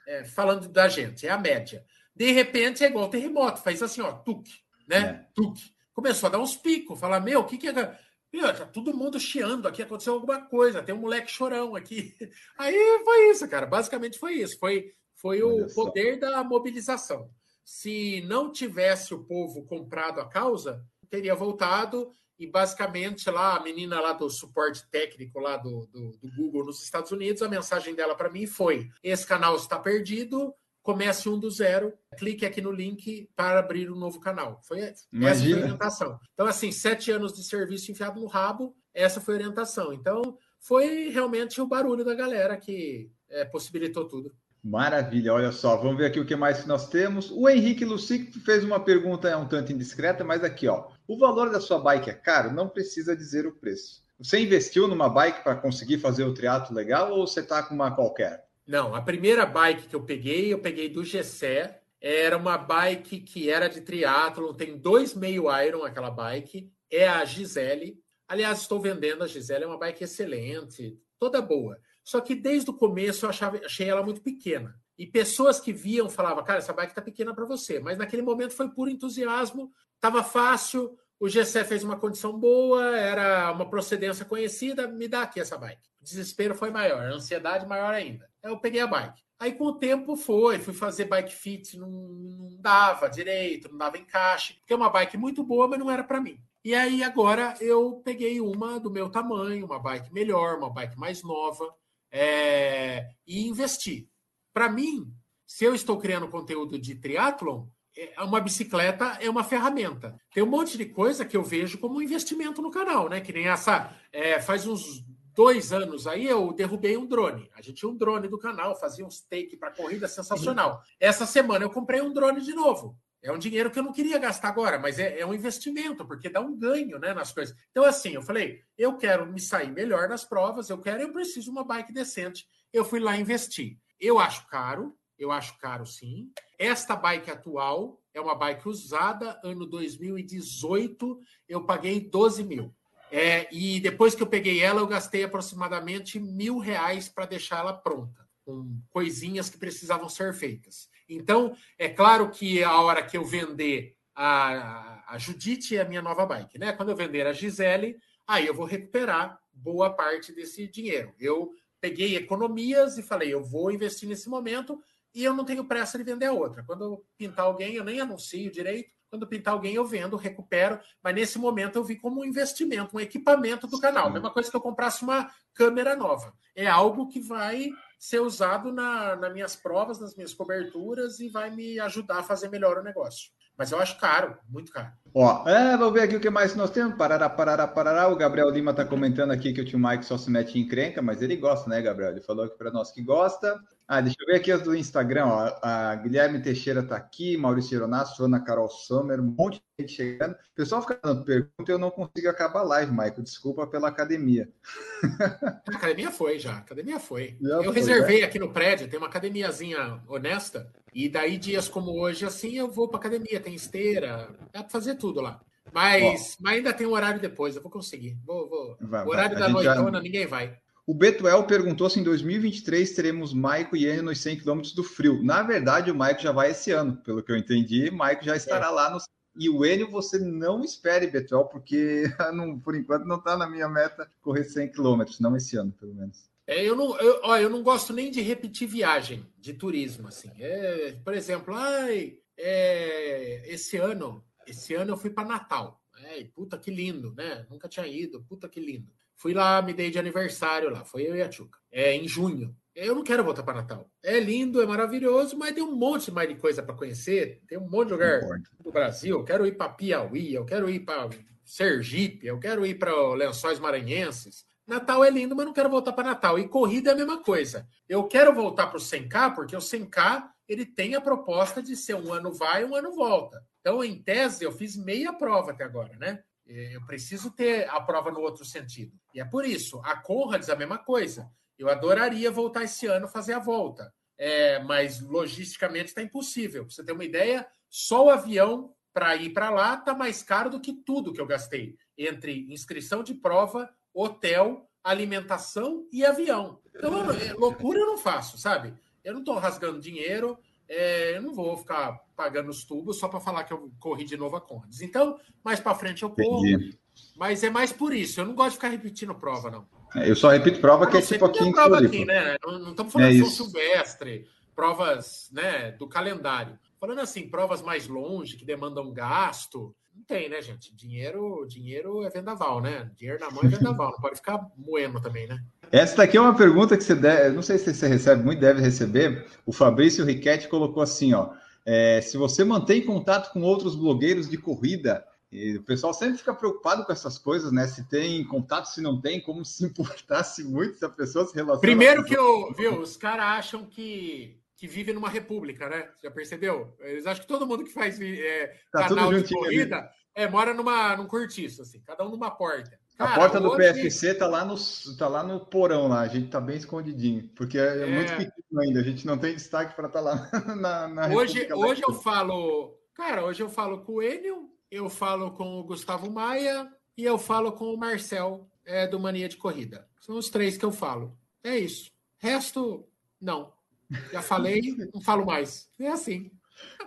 é, falando da gente, é a média. De repente é igual terremoto, faz assim, ó, tuque, né? É. Tuque. Começou a dar uns picos, falar, meu, o que que é. Meu, tá todo mundo chiando aqui, aconteceu alguma coisa, tem um moleque chorão aqui. <laughs> Aí foi isso, cara. Basicamente foi isso. Foi, foi o poder da mobilização. Se não tivesse o povo comprado a causa, teria voltado e basicamente lá a menina lá do suporte técnico lá do, do, do Google nos Estados Unidos, a mensagem dela para mim foi: esse canal está perdido, comece um do zero, clique aqui no link para abrir um novo canal. Foi Imagina. essa foi a orientação. Então, assim, sete anos de serviço enfiado no rabo, essa foi a orientação. Então, foi realmente o barulho da galera que é, possibilitou tudo.
Maravilha, olha só, vamos ver aqui o que mais que nós temos. O Henrique Lucic fez uma pergunta é um tanto indiscreta, mas aqui, ó. O valor da sua bike é caro? Não precisa dizer o preço. Você investiu numa bike para conseguir fazer o triatlo legal ou você está com uma qualquer?
Não, a primeira bike que eu peguei, eu peguei do Gessé. Era uma bike que era de triatlo, tem dois meio iron aquela bike. É a Gisele. Aliás, estou vendendo a Gisele, é uma bike excelente, toda boa. Só que desde o começo eu achava, achei ela muito pequena. E pessoas que viam falavam, cara, essa bike tá pequena para você. Mas naquele momento foi puro entusiasmo, tava fácil, o GC fez uma condição boa, era uma procedência conhecida, me dá aqui essa bike. O desespero foi maior, a ansiedade maior ainda. Eu peguei a bike. Aí com o tempo foi, fui fazer bike fit, não, não dava direito, não dava encaixe, porque é uma bike muito boa, mas não era para mim. E aí agora eu peguei uma do meu tamanho, uma bike melhor, uma bike mais nova, é, e investi. Para mim, se eu estou criando conteúdo de triatlon, é uma bicicleta é uma ferramenta. Tem um monte de coisa que eu vejo como um investimento no canal, né? Que nem essa. É, faz uns dois anos aí eu derrubei um drone. A gente tinha um drone do canal, fazia uns take para corrida sensacional. Essa semana eu comprei um drone de novo. É um dinheiro que eu não queria gastar agora, mas é, é, um investimento, porque dá um ganho né, nas coisas. Então, assim, eu falei: eu quero me sair melhor nas provas, eu quero, eu preciso de uma bike decente. Eu fui lá investir. Eu acho caro, eu acho caro sim. Esta bike atual é uma bike usada, ano 2018, eu paguei 12 mil. É, e depois que eu peguei ela, eu gastei aproximadamente mil reais para deixar ela pronta, com coisinhas que precisavam ser feitas. Então, é claro que a hora que eu vender a, a Judite é a minha nova bike, né? Quando eu vender a Gisele, aí eu vou recuperar boa parte desse dinheiro. Eu peguei economias e falei, eu vou investir nesse momento e eu não tenho pressa de vender a outra. Quando eu pintar alguém, eu nem anuncio direito. Quando pintar alguém, eu vendo, recupero. Mas nesse momento eu vi como um investimento, um equipamento do canal. Sim. Mesma coisa que eu comprasse uma câmera nova. É algo que vai ser usado na, nas minhas provas, nas minhas coberturas e vai me ajudar a fazer melhor o negócio. Mas eu acho caro, muito caro.
Ó, é, vamos ver aqui o que mais nós temos. Parará, parará, parará. O Gabriel Lima está comentando aqui que o tio Mike só se mete em encrenca, mas ele gosta, né, Gabriel? Ele falou aqui para nós que gosta. Ah, deixa eu ver aqui as do Instagram. Ó. A Guilherme Teixeira está aqui, Maurício Ironasso, Ana Carol Sommer, um monte de gente chegando. O pessoal fica dando pergunta e eu não consigo acabar a live, Michael. Desculpa pela academia. <laughs>
A academia foi já. A academia foi. Já eu foi, reservei né? aqui no prédio, tem uma academiazinha honesta. E daí, dias como hoje, assim, eu vou para academia. Tem esteira, dá para fazer tudo lá. Mas, mas ainda tem um horário depois, eu vou conseguir. Vou, vou. Vai, horário vai. da noitona, já... ninguém vai.
O Betuel perguntou se em 2023 teremos Maico e Enio nos 100 km do frio. Na verdade, o Maico já vai esse ano, pelo que eu entendi. Maico já estará é. lá no. E o Enio você não espere, Betuel, porque <laughs> não, por enquanto não está na minha meta correr 100 km, não esse ano, pelo menos.
É, eu, não, eu, ó, eu não gosto nem de repetir viagem de turismo. assim. É, por exemplo, ai, é, esse ano, esse ano eu fui para Natal. É, puta que lindo, né? Nunca tinha ido, puta que lindo. Fui lá, me dei de aniversário lá, foi eu e a Tchuca. É em junho. Eu não quero voltar para Natal. É lindo, é maravilhoso, mas tem um monte mais de coisa para conhecer. Tem um monte de lugar do Brasil. Eu quero ir para Piauí, eu quero ir para Sergipe, eu quero ir para Lençóis Maranhenses. Natal é lindo, mas não quero voltar para Natal. E corrida é a mesma coisa. Eu quero voltar para o 100K, porque o 100K ele tem a proposta de ser um ano vai, um ano volta. Então, em tese, eu fiz meia prova até agora, né? Eu preciso ter a prova no outro sentido. E é por isso. A Conrads é a mesma coisa. Eu adoraria voltar esse ano fazer a volta. É, mas logisticamente está impossível. Pra você ter uma ideia, só o avião para ir para lá está mais caro do que tudo que eu gastei entre inscrição de prova, hotel, alimentação e avião. Então, é, loucura eu não faço, sabe? Eu não estou rasgando dinheiro, é, eu não vou ficar pagando os tubos só para falar que eu corri de novo a Condes. Então, mais para frente eu corro, Entendi. mas é mais por isso. Eu não gosto de ficar repetindo prova, não.
É, eu só repito prova que é tipo aqui em
prova aqui, né? Não, não estamos falando é de São Silvestre, provas né, do calendário. Falando assim, provas mais longe, que demandam gasto, não tem, né, gente? Dinheiro, dinheiro é vendaval, né? Dinheiro na mão é vendaval, não pode ficar moendo também, né?
Essa daqui é uma pergunta que você deve, não sei se você recebe muito, deve receber. O Fabrício Riquetti colocou assim, ó. É, se você mantém contato com outros blogueiros de corrida, o pessoal sempre fica preocupado com essas coisas, né? Se tem contato, se não tem, como se importasse muito se a pessoa se relaciona.
Primeiro que eu, viu, os caras acham que que vive numa república, né? Já percebeu? Eles acham que todo mundo que faz é, tá canal de corrida é, mora numa, num cortiço, assim, cada um numa porta.
Cara, a porta do hoje... PFC tá lá, no, tá lá no porão lá, a gente tá bem escondidinho, porque é, é... muito pequeno ainda, a gente não tem destaque para estar tá lá <laughs> na, na
Hoje, hoje eu falo, cara, hoje eu falo com o Enio, eu falo com o Gustavo Maia e eu falo com o Marcel é, do Mania de Corrida. São os três que eu falo. É isso. Resto, não. Já falei, <laughs> não falo mais. É assim.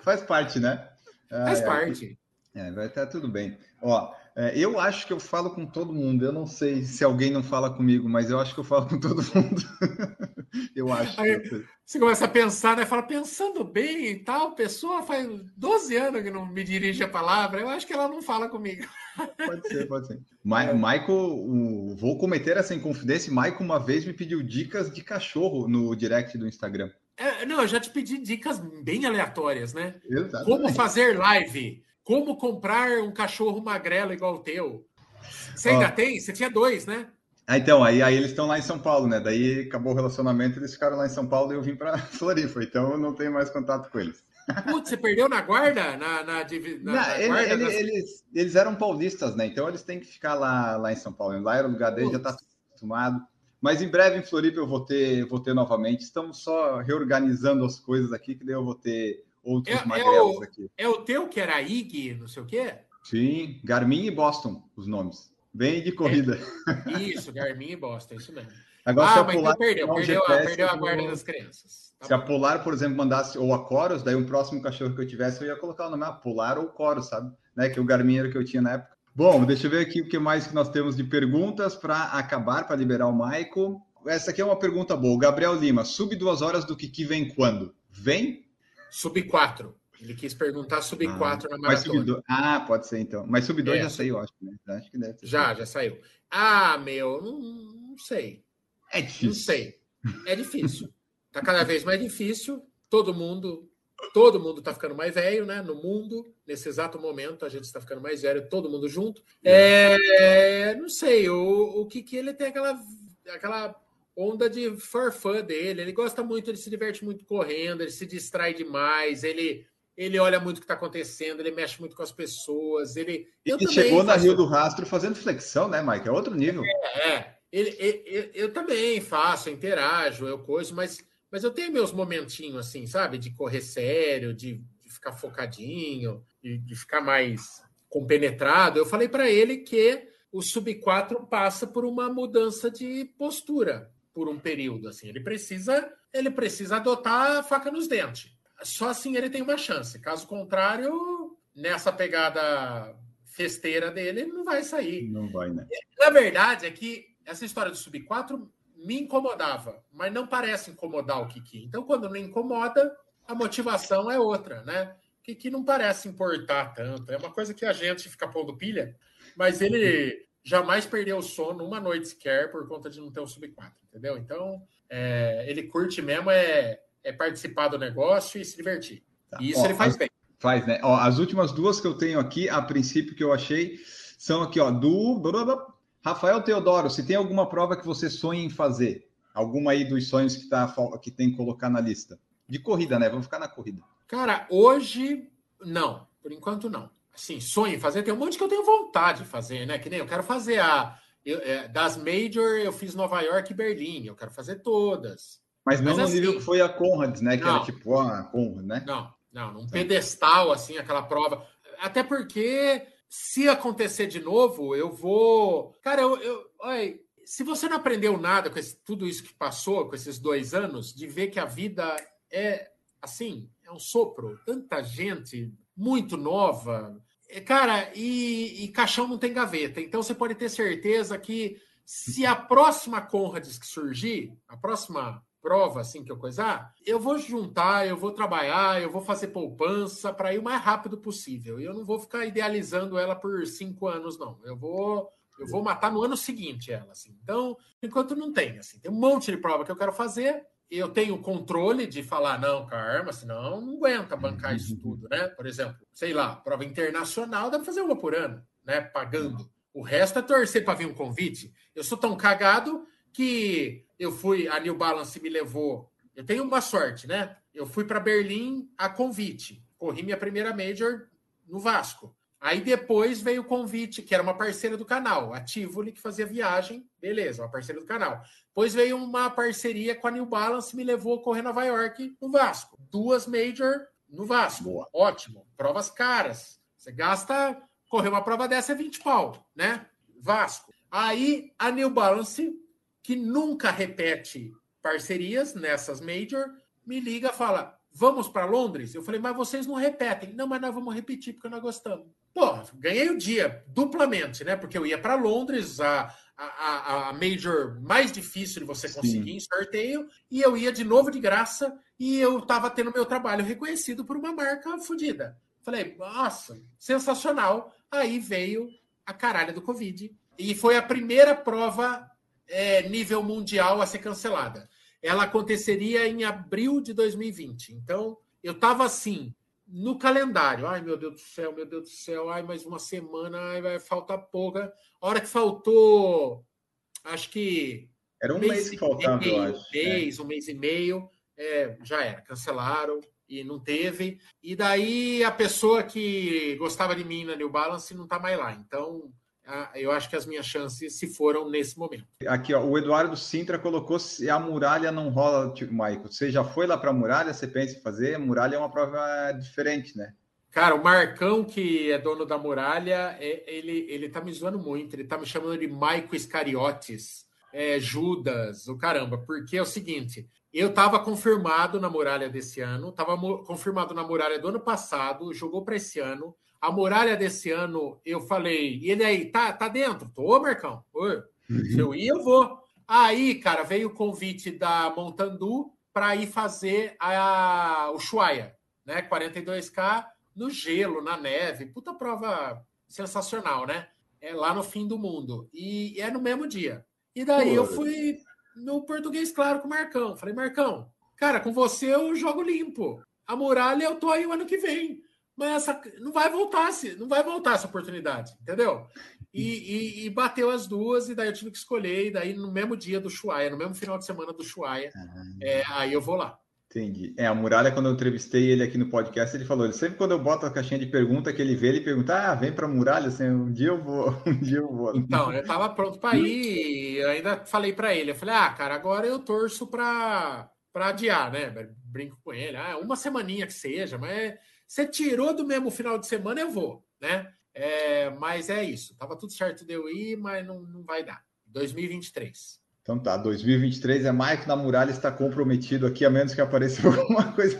Faz parte, né?
Faz ah, parte.
É, vai estar tudo bem. Ó, é, eu acho que eu falo com todo mundo. Eu não sei se alguém não fala comigo, mas eu acho que eu falo com todo mundo. <laughs> eu acho.
Aí, você começa a pensar, né? Fala, pensando bem e tal, pessoa faz 12 anos que não me dirige a palavra. Eu acho que ela não fala comigo. <laughs>
Pode ser, pode ser. Ma é. Michael, vou cometer essa inconfidência. Michael uma vez me pediu dicas de cachorro no direct do Instagram.
É, não, eu já te pedi dicas bem aleatórias, né? Exatamente. Como fazer live como comprar um cachorro magrelo igual o teu? Você ainda tem? Você tinha dois, né?
Ah, então, aí, aí eles estão lá em São Paulo, né? Daí acabou o relacionamento, eles ficaram lá em São Paulo e eu vim para <laughs> Floripa, então eu não tenho mais contato com eles.
Putz, você perdeu na guarda? Na, na, na,
não, na ele, guarda ele, das... eles, eles eram paulistas, né? Então eles têm que ficar lá, lá em São Paulo. Lá era o lugar deles, Putz. já está acostumado. Mas em breve em Floripa eu vou ter, vou ter novamente. Estamos só reorganizando as coisas aqui, que daí eu vou ter outros é, magrelos
é o,
aqui.
É o teu que era IG, não sei o quê?
Sim, Garmin e Boston, os nomes. Bem de corrida.
É, <laughs> isso, Garmin e Boston, isso mesmo.
Agora, ah, se a Polar então
perdeu, perdeu, GPS, perdeu a guarda das crianças.
Tá se bom. a Polar, por exemplo, mandasse, ou a Coros, daí o próximo cachorro que eu tivesse, eu ia colocar o nome a ah, Polar ou Coros, sabe? Né? Que o Garmin era que eu tinha na época. Bom, deixa eu ver aqui o que mais que nós temos de perguntas para acabar, para liberar o Maico. Essa aqui é uma pergunta boa. O Gabriel Lima, sub duas horas do Kiki vem quando? Vem?
Sub 4. Ele quis perguntar sub ah, 4 na maratona.
Sub ah, pode ser então. Mas sub 2 é, já saiu, acho, né? Acho que deve
Já, já saiu. Ah, meu, não, não sei.
É difícil. Não
sei. <laughs> É difícil. tá cada vez mais difícil. Todo mundo, todo mundo tá ficando mais velho, né? No mundo, nesse exato momento, a gente está ficando mais velho, todo mundo junto. É, não sei, o, o que que ele tem aquela aquela onda de farfã dele. Ele gosta muito, ele se diverte muito correndo, ele se distrai demais, ele ele olha muito o que está acontecendo, ele mexe muito com as pessoas. Ele
e chegou na Rio do Rastro fazendo flexão, né, Mike? É outro nível.
É, é. Ele, ele, eu também faço, eu interajo, eu coisa, mas, mas eu tenho meus momentinhos assim, sabe? De correr sério, de, de ficar focadinho, de, de ficar mais compenetrado. Eu falei para ele que o sub 4 passa por uma mudança de postura por um período assim. Ele precisa, ele precisa adotar a faca nos dentes. Só assim ele tem uma chance. Caso contrário, nessa pegada festeira dele, ele não vai sair.
Não vai, né?
Na verdade, é que essa história do sub 4 me incomodava, mas não parece incomodar o Kiki. Então, quando não incomoda, a motivação é outra, né? O Kiki não parece importar tanto. É uma coisa que a gente fica pondo pilha, mas ele jamais perdeu o sono uma noite sequer por conta de não ter o sub 4, entendeu? Então, é, ele curte mesmo é, é, participar do negócio e se divertir. Tá. E isso ó, ele faz
as,
bem.
Faz, né? Ó, as últimas duas que eu tenho aqui, a princípio que eu achei, são aqui, ó, do Rafael Teodoro, se tem alguma prova que você sonha em fazer? Alguma aí dos sonhos que, tá, que tem que colocar na lista? De corrida, né? Vamos ficar na corrida.
Cara, hoje, não. Por enquanto, não. Assim, sonho em fazer, tem um monte que eu tenho vontade de fazer, né? Que nem eu quero fazer a. Eu, é, das Major, eu fiz Nova York e Berlim. Eu quero fazer todas.
Mas não Mas, no assim, nível que foi a Conrads, né? Que não, era tipo a Conrad, né?
Não, não, num pedestal, assim, aquela prova. Até porque, se acontecer de novo, eu vou. Cara, eu. eu olha, se você não aprendeu nada com esse, tudo isso que passou, com esses dois anos, de ver que a vida é assim, é um sopro, tanta gente muito nova. É, cara, e, e caixão não tem gaveta. Então você pode ter certeza que se a próxima Conrads que surgir, a próxima prova assim que eu coisar, eu vou juntar, eu vou trabalhar, eu vou fazer poupança para ir o mais rápido possível. E eu não vou ficar idealizando ela por cinco anos, não. Eu vou eu vou matar no ano seguinte ela, assim. Então, enquanto não tem, assim, tem um monte de prova que eu quero fazer. Eu tenho controle de falar, não, com a arma, senão não aguenta bancar isso tudo, né? Por exemplo, sei lá, prova internacional, dá pra fazer uma por ano, né? Pagando. O resto é torcer para vir um convite. Eu sou tão cagado que eu fui, a New Balance me levou. Eu tenho uma sorte, né? Eu fui para Berlim a convite. Corri minha primeira Major no Vasco. Aí depois veio o convite, que era uma parceira do canal, a Tivoli, que fazia viagem, beleza, uma parceira do canal. Depois veio uma parceria com a New Balance, me levou a correr Nova York no Vasco. Duas Major no Vasco. Boa. Ótimo. Provas caras. Você gasta, correr uma prova dessa é 20 pau, né? Vasco. Aí a New Balance que nunca repete parcerias nessas major, me liga e fala: vamos para Londres? Eu falei, mas vocês não repetem. Não, mas nós vamos repetir porque nós gostamos. Pô, ganhei o dia duplamente, né? Porque eu ia para Londres, a, a, a major mais difícil de você conseguir Sim. em sorteio, e eu ia de novo de graça, e eu estava tendo meu trabalho reconhecido por uma marca fodida. Falei, nossa, sensacional. Aí veio a caralha do Covid. E foi a primeira prova é, nível mundial a ser cancelada. Ela aconteceria em abril de 2020. Então, eu estava assim, no calendário. Ai, meu Deus do céu, meu Deus do céu. Ai, mais uma semana, ai, vai faltar pouca. A hora que faltou, acho que.
Era um mês, mês que faltava, meio, eu acho.
É. Mês, é. um mês e meio. É, já era, cancelaram e não teve. E daí a pessoa que gostava de mim na New Balance não está mais lá. Então eu acho que as minhas chances se foram nesse momento.
Aqui, ó, o Eduardo Sintra colocou se a muralha não rola, tipo, Maico. Você já foi lá para a muralha? Você pensa em fazer? A muralha é uma prova diferente, né?
Cara, o Marcão, que é dono da muralha, é, ele, ele tá me zoando muito. Ele tá me chamando de Maico Iscariotes, é, Judas, o caramba. Porque é o seguinte, eu estava confirmado na muralha desse ano, estava confirmado na muralha do ano passado, jogou para esse ano. A muralha desse ano, eu falei, e ele aí, tá, tá dentro? Tô, Marcão. Oi. Se eu ir, eu vou. Aí, cara, veio o convite da Montandu para ir fazer a, o Chuaia, né? 42K no gelo, na neve. Puta prova sensacional, né? É lá no fim do mundo. E, e é no mesmo dia. E daí eu fui no português claro com o Marcão. Falei, Marcão, cara, com você eu jogo limpo. A muralha eu tô aí o ano que vem mas essa, não vai voltar, não vai voltar essa oportunidade, entendeu? E, e, e, bateu as duas, e daí eu tive que escolher, e daí no mesmo dia do Chuaia, no mesmo final de semana do Chuaia, ah, é, aí eu vou lá.
Entendi. É, a Muralha, quando eu entrevistei ele aqui no podcast, ele falou: ele, sempre quando eu boto a caixinha de pergunta que ele vê, ele pergunta: ah, vem para a Muralha, assim, um dia eu vou, <laughs> um dia eu vou.
Então, eu estava pronto para ir, e ainda falei para ele: eu falei, ah, cara, agora eu torço para adiar, né? Brinco com ele, ah, uma semaninha que seja, mas você tirou do mesmo final de semana, eu vou, né? É, mas é isso. Tava tudo certo de eu ir, mas não, não vai dar. 2023.
Então tá, 2023 é Mike na muralha está comprometido aqui, a menos que apareça <laughs> alguma coisa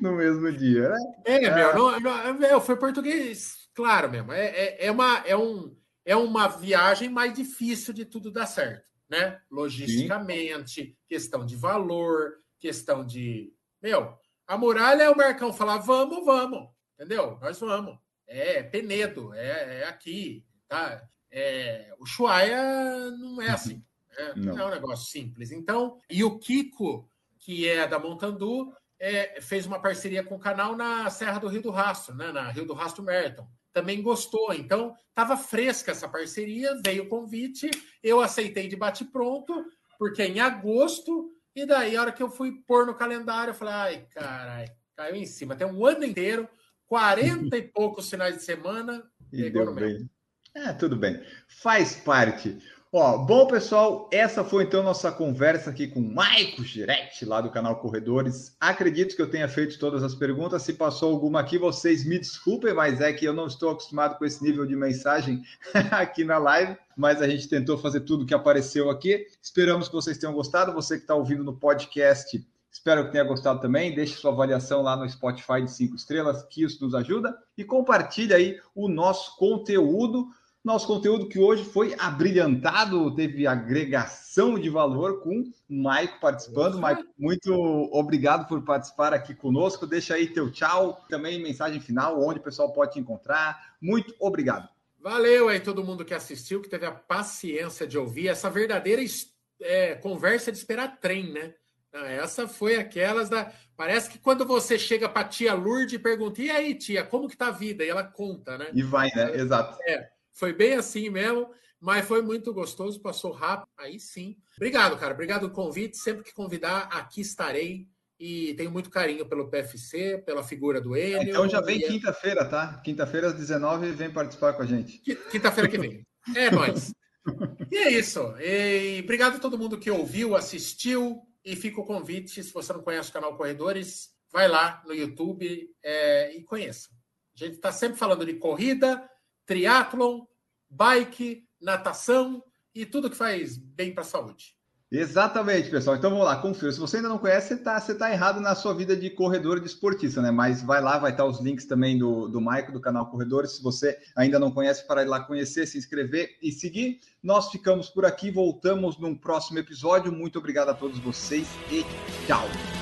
no mesmo dia, né?
É, é. meu, não, não, meu, foi português, claro mesmo. É, é, é, uma, é, um, é uma viagem mais difícil de tudo dar certo, né? Logisticamente, Sim. questão de valor, questão de. Meu, a muralha é o Marcão falar, vamos, vamos, entendeu? Nós vamos. É Penedo, é, é aqui, tá? É, o Chuaia não é assim. É, não. é um negócio simples. Então, e o Kiko, que é da Montandu, é, fez uma parceria com o canal na Serra do Rio do Rastro, né? Na Rio do Rastro Merton. também gostou. Então, estava fresca essa parceria, veio o convite, eu aceitei de bate-pronto, porque em agosto, e daí, a hora que eu fui pôr no calendário, eu falei, ai, caralho, caiu em cima. Tem um ano inteiro, 40 e poucos finais de semana,
e deu bem. É, tudo bem. Faz parte. Ó, bom, pessoal, essa foi então nossa conversa aqui com o Maico Direct, lá do canal Corredores. Acredito que eu tenha feito todas as perguntas. Se passou alguma aqui, vocês me desculpem, mas é que eu não estou acostumado com esse nível de mensagem <laughs> aqui na live. Mas a gente tentou fazer tudo que apareceu aqui. Esperamos que vocês tenham gostado. Você que está ouvindo no podcast, espero que tenha gostado também. Deixe sua avaliação lá no Spotify de cinco estrelas, que isso nos ajuda. E compartilhe aí o nosso conteúdo nosso conteúdo que hoje foi abrilhantado, teve agregação de valor com o Maico participando. Maico, muito obrigado por participar aqui conosco. Deixa aí teu tchau, também mensagem final, onde o pessoal pode te encontrar. Muito obrigado.
Valeu aí todo mundo que assistiu, que teve a paciência de ouvir essa verdadeira é, conversa de esperar trem, né? Essa foi aquelas da. Parece que quando você chega para tia Lourdes e pergunta: e aí, tia, como que tá a vida? E ela conta, né?
E vai, né? Exato.
É. Foi bem assim mesmo, mas foi muito gostoso, passou rápido. Aí sim. Obrigado, cara. Obrigado pelo convite. Sempre que convidar, aqui estarei. E tenho muito carinho pelo PFC, pela figura do Enio.
Então já vem quinta-feira, tá? Quinta-feira às 19 vem participar com a gente.
Quinta-feira que vem. É nóis. e é isso. E obrigado a todo mundo que ouviu, assistiu. E fica o convite, se você não conhece o canal Corredores, vai lá no YouTube é, e conheça. A gente está sempre falando de corrida, triatlon, bike, natação e tudo que faz bem para a saúde.
Exatamente, pessoal. Então vamos lá, confira. Se você ainda não conhece, você está você tá errado na sua vida de corredor de esportista, né? Mas vai lá, vai estar os links também do, do Maico, do canal Corredores. Se você ainda não conhece, para ir lá conhecer, se inscrever e seguir. Nós ficamos por aqui, voltamos num próximo episódio. Muito obrigado a todos vocês e tchau!